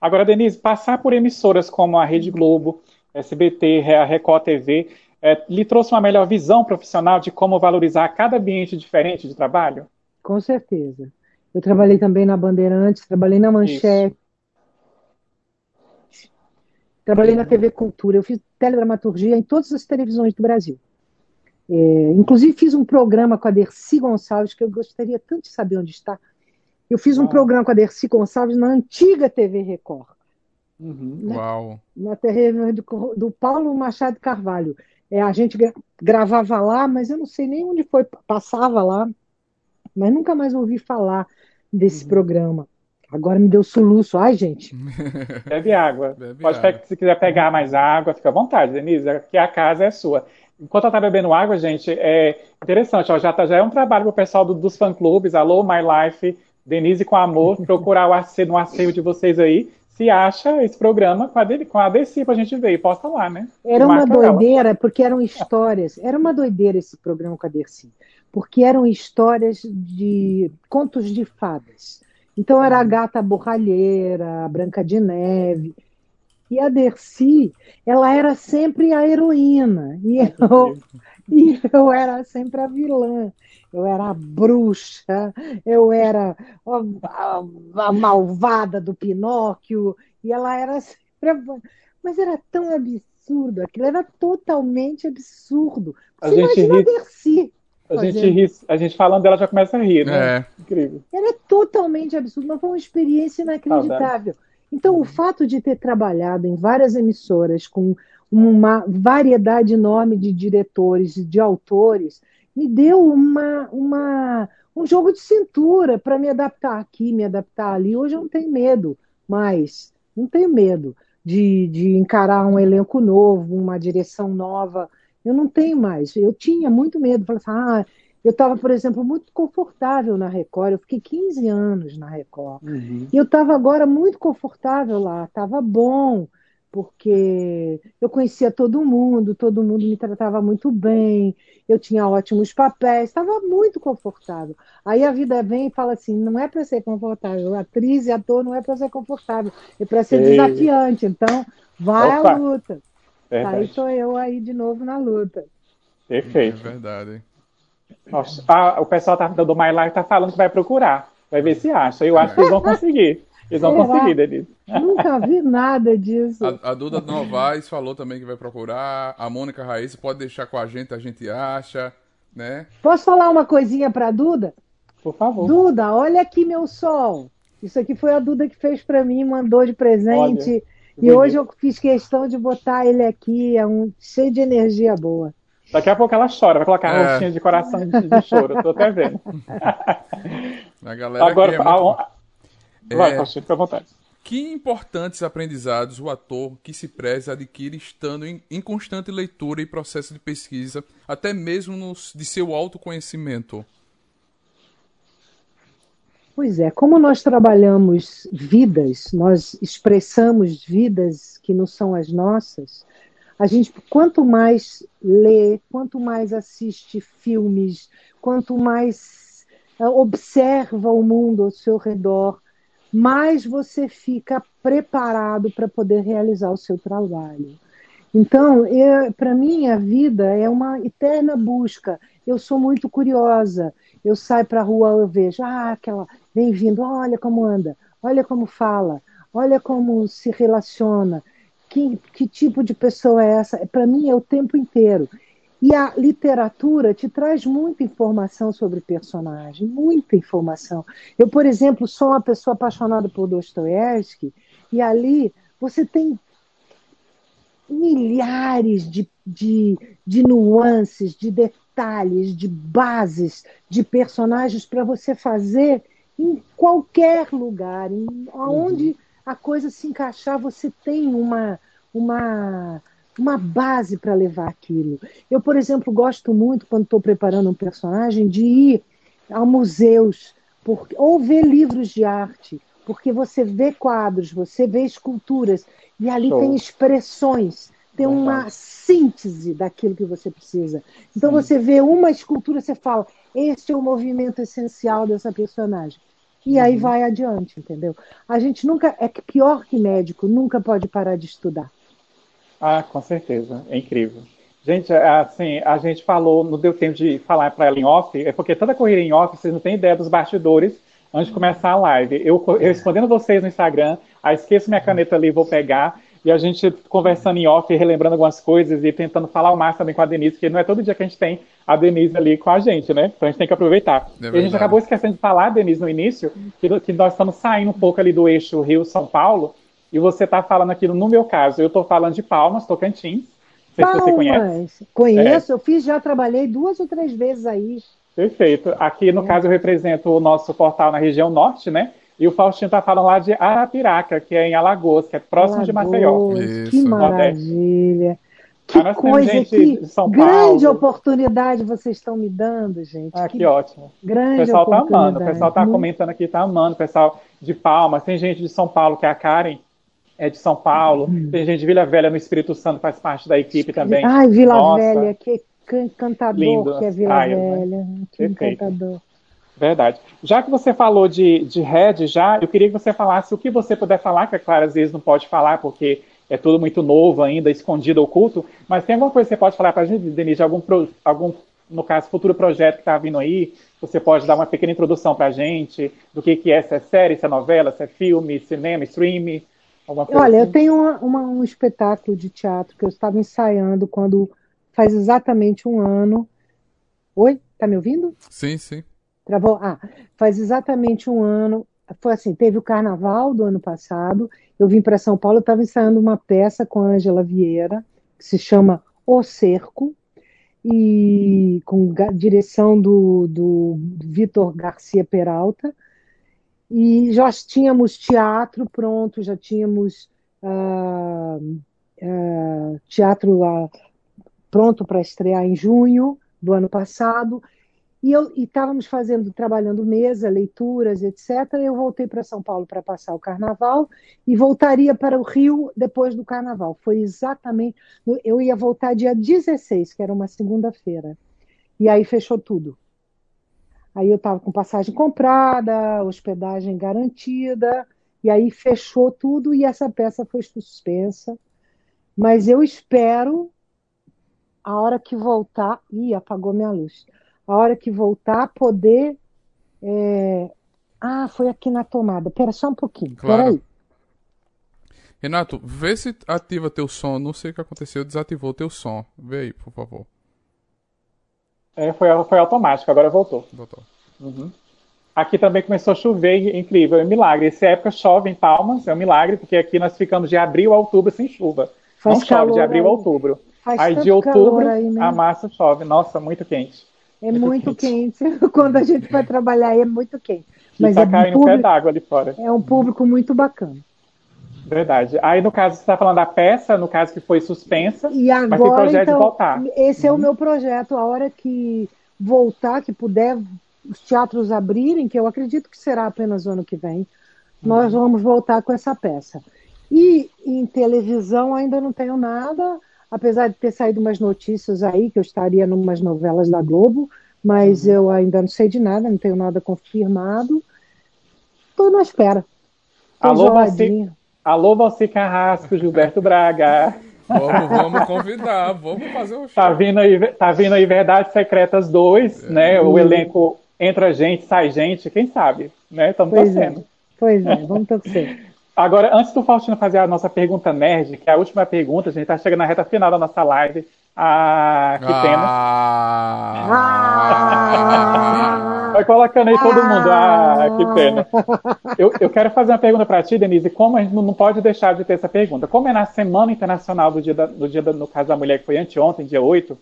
Agora, Denise, passar por emissoras como a Rede Globo, SBT, a Record TV, é, lhe trouxe uma melhor visão profissional de como valorizar cada ambiente diferente de trabalho? Com certeza. Eu trabalhei também na Bandeirantes, trabalhei na Manchete. Trabalhei na TV Cultura, eu fiz teledramaturgia em todas as televisões do Brasil. É, inclusive fiz um programa com a Dercy Gonçalves, que eu gostaria tanto de saber onde está. Eu fiz um programa com a Dercy Gonçalves na antiga TV Record. Uhum. Na, Uau. Na TV do, do Paulo Machado Carvalho. É, a gente gravava lá, mas eu não sei nem onde foi, passava lá, mas nunca mais ouvi falar desse uhum. programa. Agora me deu soluço. Ai, gente. Bebe água. Bebe Pode água. Pegar, se quiser pegar mais água, fica à vontade, Denise, que a casa é sua. Enquanto ela tá bebendo água, gente, é interessante, ó, já, tá, já é um trabalho pro pessoal do, dos fã-clubes, Alô, My Life, Denise com Amor, procurar o AC, no acervo de vocês aí, se acha esse programa com a, com a Desi pra gente ver e posta lá, né? Era uma doideira, ela. porque eram histórias, era uma doideira esse programa com a Dercy, porque eram histórias de contos de fadas. Então era a gata borralheira, a Branca de Neve. E a Dercy, ela era sempre a heroína. E eu, e eu era sempre a vilã. Eu era a bruxa, eu era a, a, a malvada do Pinóquio. E ela era sempre a... Mas era tão absurdo, aquilo era totalmente absurdo. Você a imagina ri... a Dercy a gente, ri, a gente falando dela já começa a rir, né? É. Incrível. Era é totalmente absurdo, mas foi uma experiência inacreditável. Então, o fato de ter trabalhado em várias emissoras com uma variedade enorme de diretores e de autores me deu uma, uma, um jogo de cintura para me adaptar aqui, me adaptar ali. Hoje eu não tenho medo mais, não tenho medo de, de encarar um elenco novo, uma direção nova. Eu não tenho mais. Eu tinha muito medo. Falei assim, ah, eu estava, por exemplo, muito confortável na Record. Eu fiquei 15 anos na Record. Uhum. E eu estava agora muito confortável lá. Estava bom, porque eu conhecia todo mundo, todo mundo me tratava muito bem, eu tinha ótimos papéis, estava muito confortável. Aí a vida vem e fala assim: não é para ser confortável. Atriz e ator não é para ser confortável, é para ser Ei. desafiante. Então, vai Opa. à luta. Verdade. Aí sou eu aí de novo na luta. Perfeito. É verdade. Nossa, ah, o pessoal tá, do My Life tá falando que vai procurar. Vai ver se acha. Eu acho que eles vão conseguir. Eles vão Será? conseguir, Denise. Nunca vi nada disso. A, a, Duda Novaes falou também que vai procurar. A Mônica Raíssa pode deixar com a gente, a gente acha, né? Posso falar uma coisinha pra Duda? Por favor. Duda, olha aqui meu sol. Isso aqui foi a Duda que fez para mim, mandou de presente. Olha. E hoje eu fiz questão de botar ele aqui, é um cheio de energia boa. Daqui a pouco ela chora, vai colocar é. rostinha de coração de, de choro, eu tô até vendo. A galera Agora, é muito... a... vai, é... fica à vontade. Que importantes aprendizados o ator que se preza adquire estando em, em constante leitura e processo de pesquisa, até mesmo no, de seu autoconhecimento? Pois é, como nós trabalhamos vidas, nós expressamos vidas que não são as nossas, a gente, quanto mais lê, quanto mais assiste filmes, quanto mais uh, observa o mundo ao seu redor, mais você fica preparado para poder realizar o seu trabalho. Então, para mim, a vida é uma eterna busca. Eu sou muito curiosa. Eu saio para a rua, eu vejo, ah, aquela, bem-vindo, olha como anda, olha como fala, olha como se relaciona, que, que tipo de pessoa é essa? Para mim é o tempo inteiro. E a literatura te traz muita informação sobre personagem, muita informação. Eu, por exemplo, sou uma pessoa apaixonada por Dostoiévski, e ali você tem milhares de, de, de nuances, de detalhes, de bases de personagens para você fazer em qualquer lugar, em, onde uhum. a coisa se encaixar, você tem uma, uma, uma base para levar aquilo. Eu, por exemplo, gosto muito, quando estou preparando um personagem, de ir a museus por, ou ver livros de arte, porque você vê quadros, você vê esculturas, e ali Show. tem expressões, tem uma síntese daquilo que você precisa. Então Sim. você vê uma escultura, você fala, este é o movimento essencial dessa personagem. E uhum. aí vai adiante, entendeu? A gente nunca, é pior que médico, nunca pode parar de estudar. Ah, com certeza, é incrível. Gente, é, assim, a gente falou, não deu tempo de falar para ela em off, é porque toda corrida em off, vocês não têm ideia dos bastidores antes de começar a live. Eu, eu respondendo vocês no Instagram, ah, esqueço minha caneta ali, vou pegar. E a gente conversando em off, relembrando algumas coisas e tentando falar o máximo também com a Denise, porque não é todo dia que a gente tem a Denise ali com a gente, né? Então a gente tem que aproveitar. É e a gente acabou esquecendo de falar, Denise, no início, que, que nós estamos saindo um pouco ali do eixo Rio-São Paulo, e você está falando aqui, no meu caso, eu estou falando de Palmas, Tocantins. Não sei Palmas. se você conhece. Conheço, é. eu fiz, já trabalhei duas ou três vezes aí. Perfeito. Aqui, no é. caso, eu represento o nosso portal na região norte, né? E o Faustino está falando lá de Arapiraca, que é em Alagoas, que é próximo Alagoas, de Maceió. Isso. Que maravilha. Que ah, coisa, que grande oportunidade vocês estão me dando, gente. Ah, que, que ótimo. Grande o pessoal está amando, o pessoal está comentando aqui, está amando, o pessoal de Palmas, tem gente de São Paulo, que é a Karen, é de São Paulo, hum. tem gente de Vila Velha no Espírito Santo, faz parte da equipe também. Ai, Vila Nossa. Velha, que encantador Lindo, que é Vila né? Velha. Né? Que Perfeito. encantador. Verdade. Já que você falou de, de Red, já, eu queria que você falasse o que você puder falar, que é claro, às vezes não pode falar, porque é tudo muito novo ainda, escondido, oculto, mas tem alguma coisa que você pode falar para a gente, Denise, algum, algum, no caso, futuro projeto que está vindo aí? Você pode dar uma pequena introdução para a gente do que, que é, se é série, se é novela, se é filme, cinema, streaming? Olha, assim? eu tenho uma, uma, um espetáculo de teatro que eu estava ensaiando quando faz exatamente um ano. Oi, tá me ouvindo? Sim, sim. Travou? Ah, faz exatamente um ano. Foi assim, teve o carnaval do ano passado. Eu vim para São Paulo, estava ensaiando uma peça com a Ângela Vieira, que se chama O Cerco, e com direção do, do Vitor Garcia Peralta. E já tínhamos teatro pronto, já tínhamos uh, uh, teatro uh, pronto para estrear em junho do ano passado. E eu estávamos fazendo, trabalhando mesa, leituras, etc. Eu voltei para São Paulo para passar o carnaval e voltaria para o Rio depois do carnaval. Foi exatamente. Eu ia voltar dia 16, que era uma segunda-feira. E aí fechou tudo. Aí eu estava com passagem comprada, hospedagem garantida, e aí fechou tudo e essa peça foi suspensa. Mas eu espero a hora que voltar. Ih, apagou minha luz a hora que voltar, poder. É... Ah, foi aqui na tomada. Pera só um pouquinho. Claro. Peraí. Renato, vê se ativa teu som. Não sei o que aconteceu, desativou teu som. Vê aí, por favor. É, foi, foi automático, agora voltou. Voltou. Uhum. Aqui também começou a chover, incrível, é um milagre. Essa época chove em Palmas, é um milagre, porque aqui nós ficamos de abril a outubro sem chuva. Faz Não chove de abril a outubro. Faz aí de outubro aí, né? a massa chove. Nossa, muito quente. É muito, quente. quente. Quando a gente vai trabalhar é muito quente. Mas tá é caindo público, pé d'água ali fora. É um público muito bacana. Verdade. Aí, no caso, você está falando da peça, no caso que foi suspensa, e agora, mas tem projeto então, de voltar. Esse uhum. é o uhum. meu projeto. A hora que voltar, que puder os teatros abrirem, que eu acredito que será apenas o ano que vem, uhum. nós vamos voltar com essa peça. E em televisão ainda não tenho nada apesar de ter saído umas notícias aí que eu estaria em umas novelas da Globo, mas uhum. eu ainda não sei de nada, não tenho nada confirmado. Estou na espera. Tô Alô, você, Alô, você Carrasco, Gilberto Braga. Vamos, vamos convidar, vamos fazer um show. Tá vindo aí, tá vindo aí Verdades Secretas 2, é. né? O elenco entra gente, sai gente, quem sabe, né? Estamos torcendo. É. Pois é, vamos torcer. Agora, antes do Faustino fazer a nossa pergunta nerd, que é a última pergunta, a gente está chegando na reta final da nossa live. Ah, que ah, pena. Ah, Vai colocando aí todo mundo. Ah, que pena. Eu, eu quero fazer uma pergunta para ti, Denise. Como a gente não pode deixar de ter essa pergunta? Como é na Semana Internacional do Dia, da, do dia da, no caso da mulher, que foi anteontem, dia 8,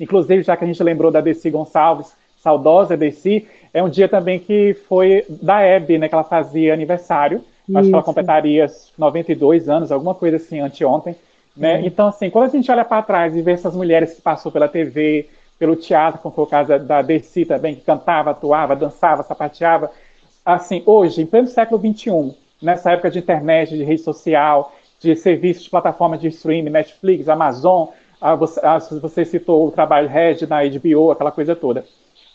inclusive, já que a gente lembrou da Desi Gonçalves, saudosa Desi, é um dia também que foi da Hebe, né, que ela fazia aniversário. Acho que ela completaria 92 anos, alguma coisa assim, anteontem. Né? Uhum. Então, assim, quando a gente olha para trás e vê essas mulheres que passou pela TV, pelo teatro, como foi o caso da, Desi também, que cantava, atuava, dançava, sapateava, assim, hoje, em pleno século XXI, nessa época de internet, de rede social, de serviços de plataformas de streaming, Netflix, Amazon, a, você, a, você, citou o trabalho Red na HBO, aquela coisa toda.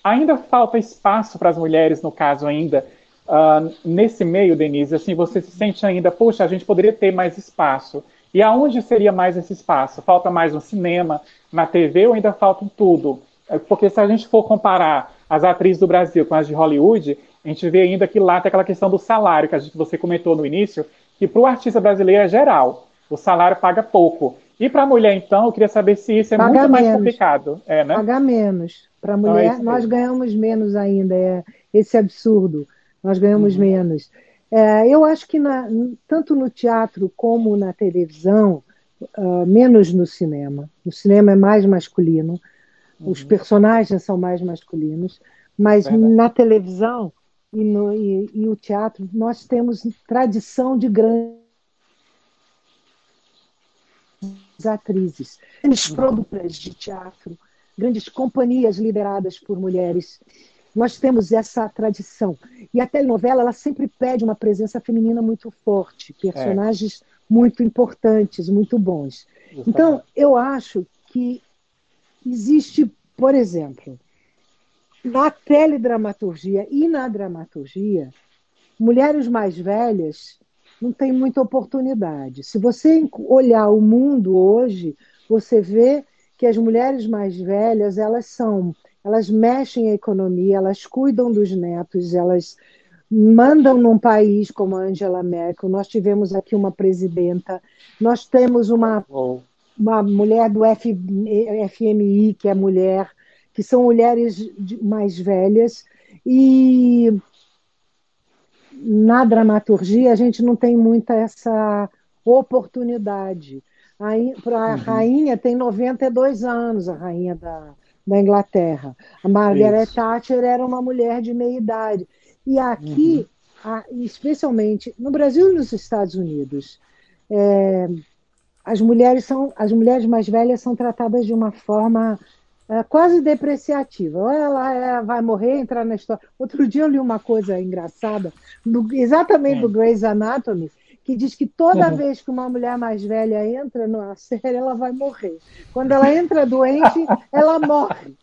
Ainda falta espaço para as mulheres, no caso ainda, Uh, nesse meio, Denise, assim, você se sente ainda, puxa, a gente poderia ter mais espaço. E aonde seria mais esse espaço? Falta mais no cinema, na TV ou ainda falta em tudo? É, porque se a gente for comparar as atrizes do Brasil com as de Hollywood, a gente vê ainda que lá tem aquela questão do salário que a gente, você comentou no início, que para o artista brasileiro é geral. o salário paga pouco. E para a mulher, então, eu queria saber se isso é paga muito menos. mais complicado. É, né? Paga menos. Para a mulher, então, é nós ganhamos menos ainda. É esse absurdo. Nós ganhamos uhum. menos. É, eu acho que na, tanto no teatro como na televisão, uh, menos no cinema. No cinema é mais masculino, uhum. os personagens são mais masculinos, mas Verdade. na televisão e, no, e, e o teatro nós temos tradição de grandes atrizes, grandes uhum. produtoras de teatro, grandes companhias lideradas por mulheres. Nós temos essa tradição. E a telenovela ela sempre pede uma presença feminina muito forte, personagens é. muito importantes, muito bons. Justamente. Então, eu acho que existe, por exemplo, na teledramaturgia e na dramaturgia, mulheres mais velhas não têm muita oportunidade. Se você olhar o mundo hoje, você vê que as mulheres mais velhas elas são elas mexem a economia, elas cuidam dos netos, elas mandam num país como a Angela Merkel. Nós tivemos aqui uma presidenta, nós temos uma, uma mulher do F, FMI, que é mulher, que são mulheres mais velhas, e na dramaturgia a gente não tem muita essa oportunidade. A, a uhum. rainha tem 92 anos, a rainha da, da Inglaterra. A Margaret Isso. Thatcher era uma mulher de meia idade. E aqui, uhum. a, especialmente no Brasil e nos Estados Unidos, é, as mulheres são as mulheres mais velhas são tratadas de uma forma é, quase depreciativa. Ou ela é, vai morrer, entrar na história. Outro dia eu li uma coisa engraçada, do, exatamente é. do Grey's Anatomy, que diz que toda uhum. vez que uma mulher mais velha entra numa série, ela vai morrer. Quando ela entra doente, ela morre.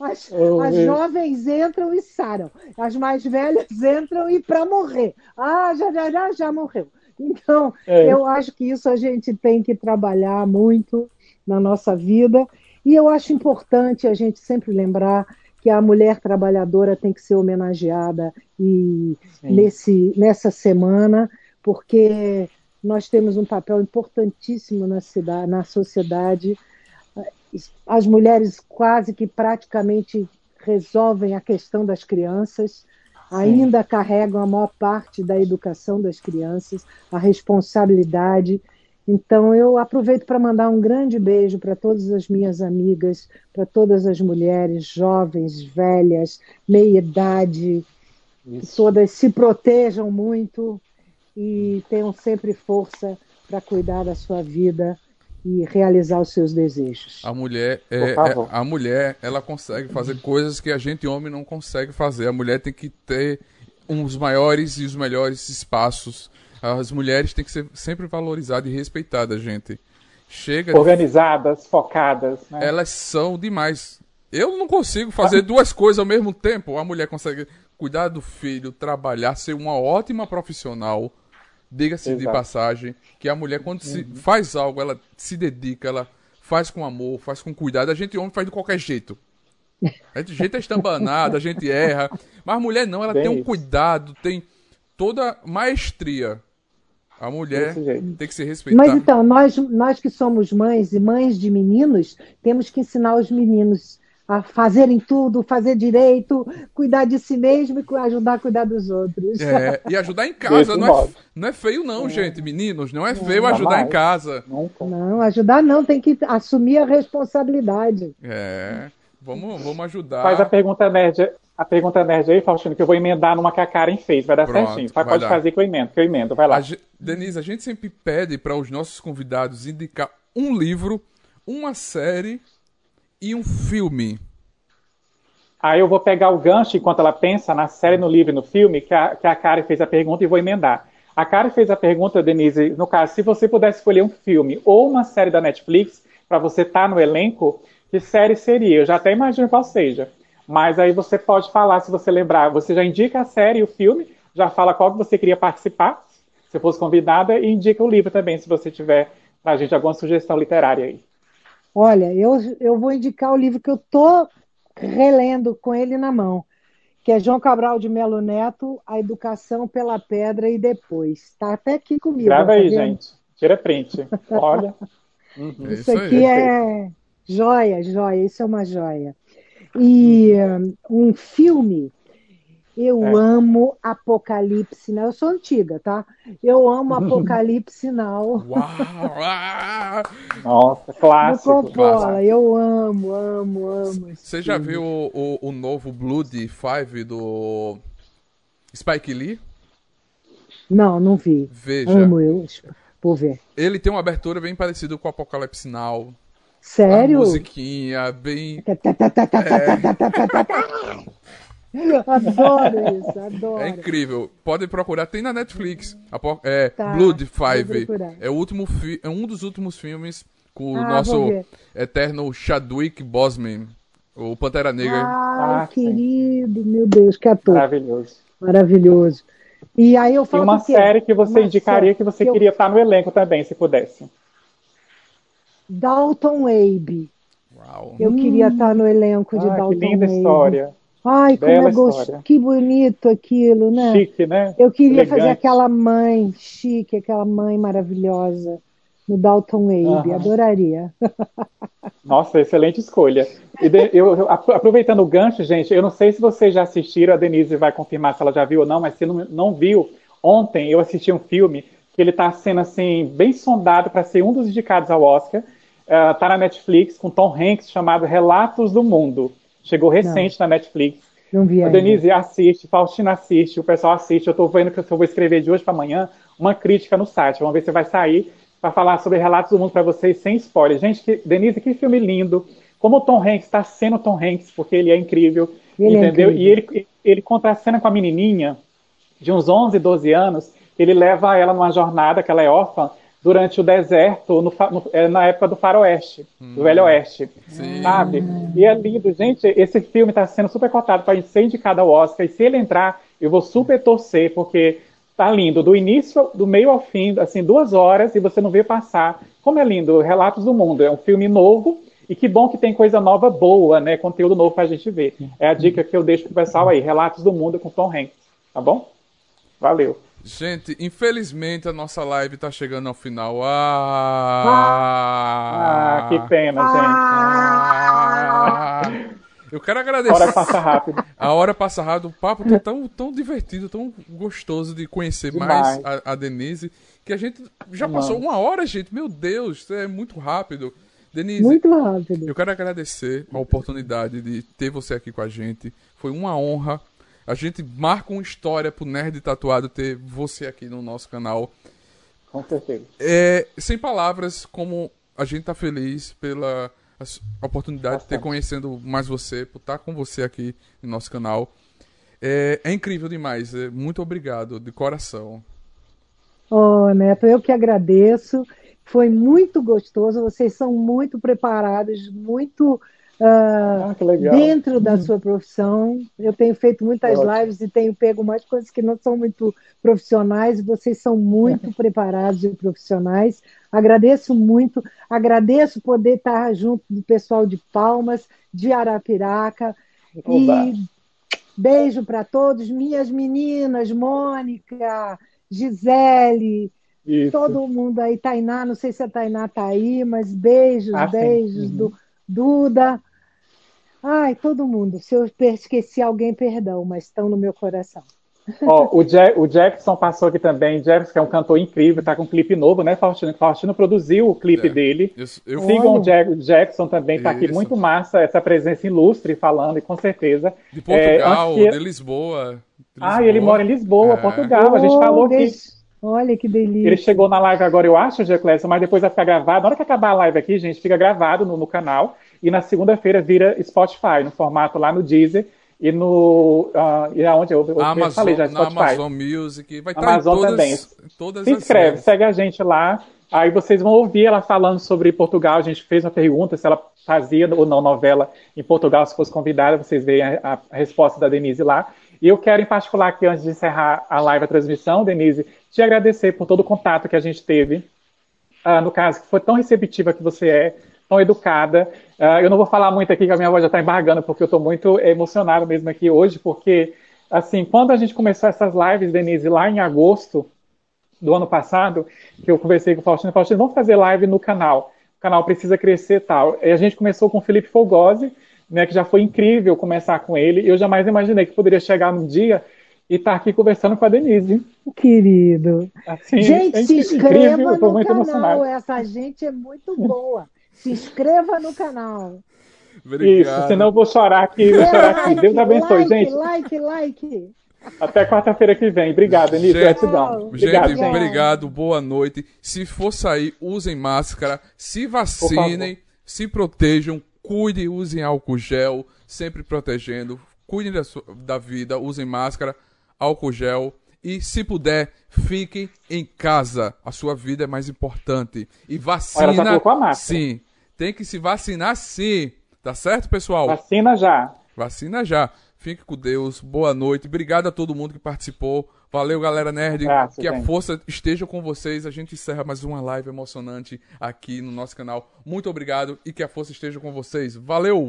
As, as jovens entram e saram. As mais velhas entram e para morrer. Ah, já, já, já, já morreu. Então, é. eu acho que isso a gente tem que trabalhar muito na nossa vida. E eu acho importante a gente sempre lembrar que a mulher trabalhadora tem que ser homenageada e nesse, nessa semana porque nós temos um papel importantíssimo na, cidade, na sociedade. As mulheres quase que praticamente resolvem a questão das crianças, ainda carregam a maior parte da educação das crianças, a responsabilidade. Então, eu aproveito para mandar um grande beijo para todas as minhas amigas, para todas as mulheres, jovens, velhas, meia idade, que todas se protejam muito, e tenham sempre força para cuidar da sua vida e realizar os seus desejos. A mulher, é, é, a mulher, ela consegue fazer coisas que a gente homem não consegue fazer. A mulher tem que ter os maiores e os melhores espaços. As mulheres têm que ser sempre valorizadas e respeitadas, gente. Chega organizadas, de... focadas. Né? Elas são demais. Eu não consigo fazer duas coisas ao mesmo tempo. A mulher consegue cuidar do filho, trabalhar, ser uma ótima profissional Diga-se de passagem que a mulher, quando uhum. se faz algo, ela se dedica, ela faz com amor, faz com cuidado. A gente, homem, faz de qualquer jeito. A gente é estambanado, a gente erra. Mas a mulher não, ela Bem tem um isso. cuidado, tem toda maestria. A mulher tem que ser respeitada. Mas então, nós, nós que somos mães e mães de meninos, temos que ensinar os meninos a fazerem tudo, fazer direito, cuidar de si mesmo e ajudar a cuidar dos outros. É, e ajudar em casa, não é, não é feio não, é. gente, meninos, não é feio não, ajudar mais. em casa. Não, ajudar não, tem que assumir a responsabilidade. É, vamos, vamos ajudar. Faz a pergunta nerd, a pergunta nerd aí, Faustino, que eu vou emendar numa que a Karen fez, vai dar Pronto, certinho. Vai pode dar. fazer que eu emendo, que eu emendo, vai lá. A, Denise, a gente sempre pede para os nossos convidados indicar um livro, uma série e um filme. Aí eu vou pegar o gancho enquanto ela pensa na série, no livro e no filme, que a, que a Karen fez a pergunta e vou emendar. A Karen fez a pergunta, Denise, no caso, se você pudesse escolher um filme ou uma série da Netflix para você estar tá no elenco, que série seria? Eu já até imagino qual seja. Mas aí você pode falar, se você lembrar, você já indica a série e o filme, já fala qual que você queria participar, se fosse convidada, e indica o livro também, se você tiver para a gente alguma sugestão literária aí. Olha, eu, eu vou indicar o livro que eu estou relendo com ele na mão, que é João Cabral de Melo Neto, A Educação pela Pedra e Depois. Está até aqui comigo. Grava tá aí, gente. Tira print. Olha. Uhum. Isso, isso aqui é joia, joia. Isso é uma joia. E um filme eu é. amo Apocalipse Now. Eu sou antiga, tá? Eu amo Apocalipse Now. Uau! Nossa, clássico. Coppola. Eu amo, amo, amo. Você já viu o, o, o, novo Blood Five do Spike Lee? Não, não vi. Veja. Amo eu. Vou ver. Ele tem uma abertura bem parecida com Apocalipse Now. Sério? A musiquinha bem. é... Adoro isso, adoro. É incrível. Podem procurar, tem na Netflix. É tá, Blood Five. É, o último é um dos últimos filmes com o ah, nosso eterno Chadwick Boseman, o Pantera Negra. Ah, ah querido, meu Deus, que ator. Maravilhoso. Maravilhoso. E aí eu falo e uma série que você uma indicaria que você que queria eu... estar no elenco também, se pudesse. Dalton Abe. Uau. Eu hum. queria estar no elenco de ah, Dalton que linda Abe. história. Ai, como é gostoso, que bonito aquilo, né? Chique, né? Eu queria Elegante. fazer aquela mãe chique, aquela mãe maravilhosa no Dalton Abe, uhum. adoraria. Nossa, excelente escolha. E de, eu, aproveitando o gancho, gente, eu não sei se vocês já assistiram, a Denise vai confirmar se ela já viu ou não, mas se não, não viu, ontem eu assisti um filme que ele está sendo assim bem sondado para ser um dos indicados ao Oscar. Está uh, na Netflix com Tom Hanks chamado Relatos do Mundo. Chegou recente não. na Netflix. Não vi ainda. A Denise assiste, Faustina assiste, o pessoal assiste. Eu estou vendo que eu vou escrever de hoje para amanhã uma crítica no site. Vamos ver se vai sair para falar sobre Relatos do Mundo para vocês sem spoiler. Gente, que, Denise, que filme lindo. Como o Tom Hanks está sendo Tom Hanks, porque ele é incrível, ele é entendeu? É incrível. E ele, ele conta a cena com a menininha de uns 11, 12 anos. Ele leva ela numa jornada, que ela é órfã, durante o deserto, no, no, é, na época do faroeste, hum. do Velho Oeste, Sim. sabe? E é lindo, gente, esse filme está sendo super cotado para ser indicado ao Oscar, e se ele entrar, eu vou super torcer, porque tá lindo, do início, do meio ao fim, assim, duas horas, e você não vê passar. Como é lindo, Relatos do Mundo, é um filme novo, e que bom que tem coisa nova boa, né, conteúdo novo para a gente ver. É a dica que eu deixo pro pessoal aí, Relatos do Mundo com Tom Hanks, tá bom? Valeu. Gente, infelizmente a nossa live está chegando ao final. Ah, ah que pena, ah, gente. eu quero agradecer. A hora passa rápido. A hora passa rápido. O papo tá tão, tão divertido, tão gostoso de conhecer Demais. mais a, a, Denise, que a gente já passou uma hora, gente. Meu Deus, é muito rápido. Denise, muito rápido. Eu quero agradecer a oportunidade de ter você aqui com a gente. Foi uma honra a gente marca uma história pro Nerd Tatuado ter você aqui no nosso canal. Com certeza. É, sem palavras, como a gente tá feliz pela oportunidade Bastante. de ter conhecendo mais você, por estar com você aqui no nosso canal. É, é incrível demais. É, muito obrigado, de coração. Oh, Neto, eu que agradeço. Foi muito gostoso. Vocês são muito preparados, muito Uh, ah, dentro da sua profissão. Eu tenho feito muitas lives e tenho pego mais coisas que não são muito profissionais. Vocês são muito preparados e profissionais. Agradeço muito. Agradeço poder estar junto do pessoal de Palmas, de Arapiraca. Oba. E beijo para todos, minhas meninas, Mônica, Gisele. Isso. Todo mundo aí, Tainá, não sei se a Tainá está aí, mas beijos, ah, beijos uhum. do Duda, Ai, todo mundo. Se eu esqueci alguém, perdão, mas estão no meu coração. Ó, o, Jack, o, Jackson passou aqui também. Jackson, que é um cantor incrível, tá com um clipe novo, né, Faustino? Faustino produziu o clipe é, dele. Isso, eu... Sigam o Jack, Jackson também, tá aqui muito massa, essa presença ilustre falando, e com certeza. De Portugal, é, que... de Lisboa. De ah, ele mora em Lisboa, é. Portugal. A gente falou que. Olha que delícia. Ele chegou na live agora, eu acho, Jaclésio, mas depois vai ficar gravado. Na hora que acabar a live aqui, gente, fica gravado no, no canal e na segunda-feira vira Spotify, no formato lá no Deezer e no uh, e aonde eu, eu Amazon, falei já Spotify. Amazon Music, vai estar Amazon todas, também. Todas Se inscreve, segue a gente lá. Aí vocês vão ouvir ela falando sobre Portugal. A gente fez uma pergunta se ela fazia ou não novela em Portugal, se fosse convidada. Vocês veem a, a resposta da Denise lá. E eu quero, em particular, aqui, antes de encerrar a live, a transmissão, Denise, te agradecer por todo o contato que a gente teve. Uh, no caso, que foi tão receptiva que você é, tão educada. Uh, eu não vou falar muito aqui, que a minha voz já está embargando, porque eu estou muito emocionado mesmo aqui hoje, porque, assim, quando a gente começou essas lives, Denise, lá em agosto, do ano passado, que eu conversei com o Faustino, Faustino, vamos fazer live no canal. O canal precisa crescer tal. E a gente começou com o Felipe Fogosi, né, que já foi incrível começar com ele. Eu jamais imaginei que poderia chegar num dia e estar tá aqui conversando com a Denise. Querido. Assim, gente, é se inscreva no canal. Emocionado. Essa gente é muito boa. Se inscreva no canal. Obrigado. Isso, senão eu vou chorar aqui. Vou chorar aqui. Deus abençoe, like, gente. Like, like. Até quarta-feira que vem. Obrigado, Denise. Gratidão. Gente, obrigado, obrigado. Boa noite. Se for sair, usem máscara. Se vacinem. Se protejam. Cuidem, usem álcool gel. Sempre protegendo. Cuidem da, sua, da vida. Usem máscara, álcool gel. E se puder, fiquem em casa. A sua vida é mais importante. E vacina. Olha, tá sim. Tem que se vacinar sim. Tá certo, pessoal? Vacina já. Vacina já. Fique com Deus. Boa noite. Obrigado a todo mundo que participou. Valeu, galera nerd. Graças, que a força esteja com vocês. A gente encerra mais uma live emocionante aqui no nosso canal. Muito obrigado e que a força esteja com vocês. Valeu!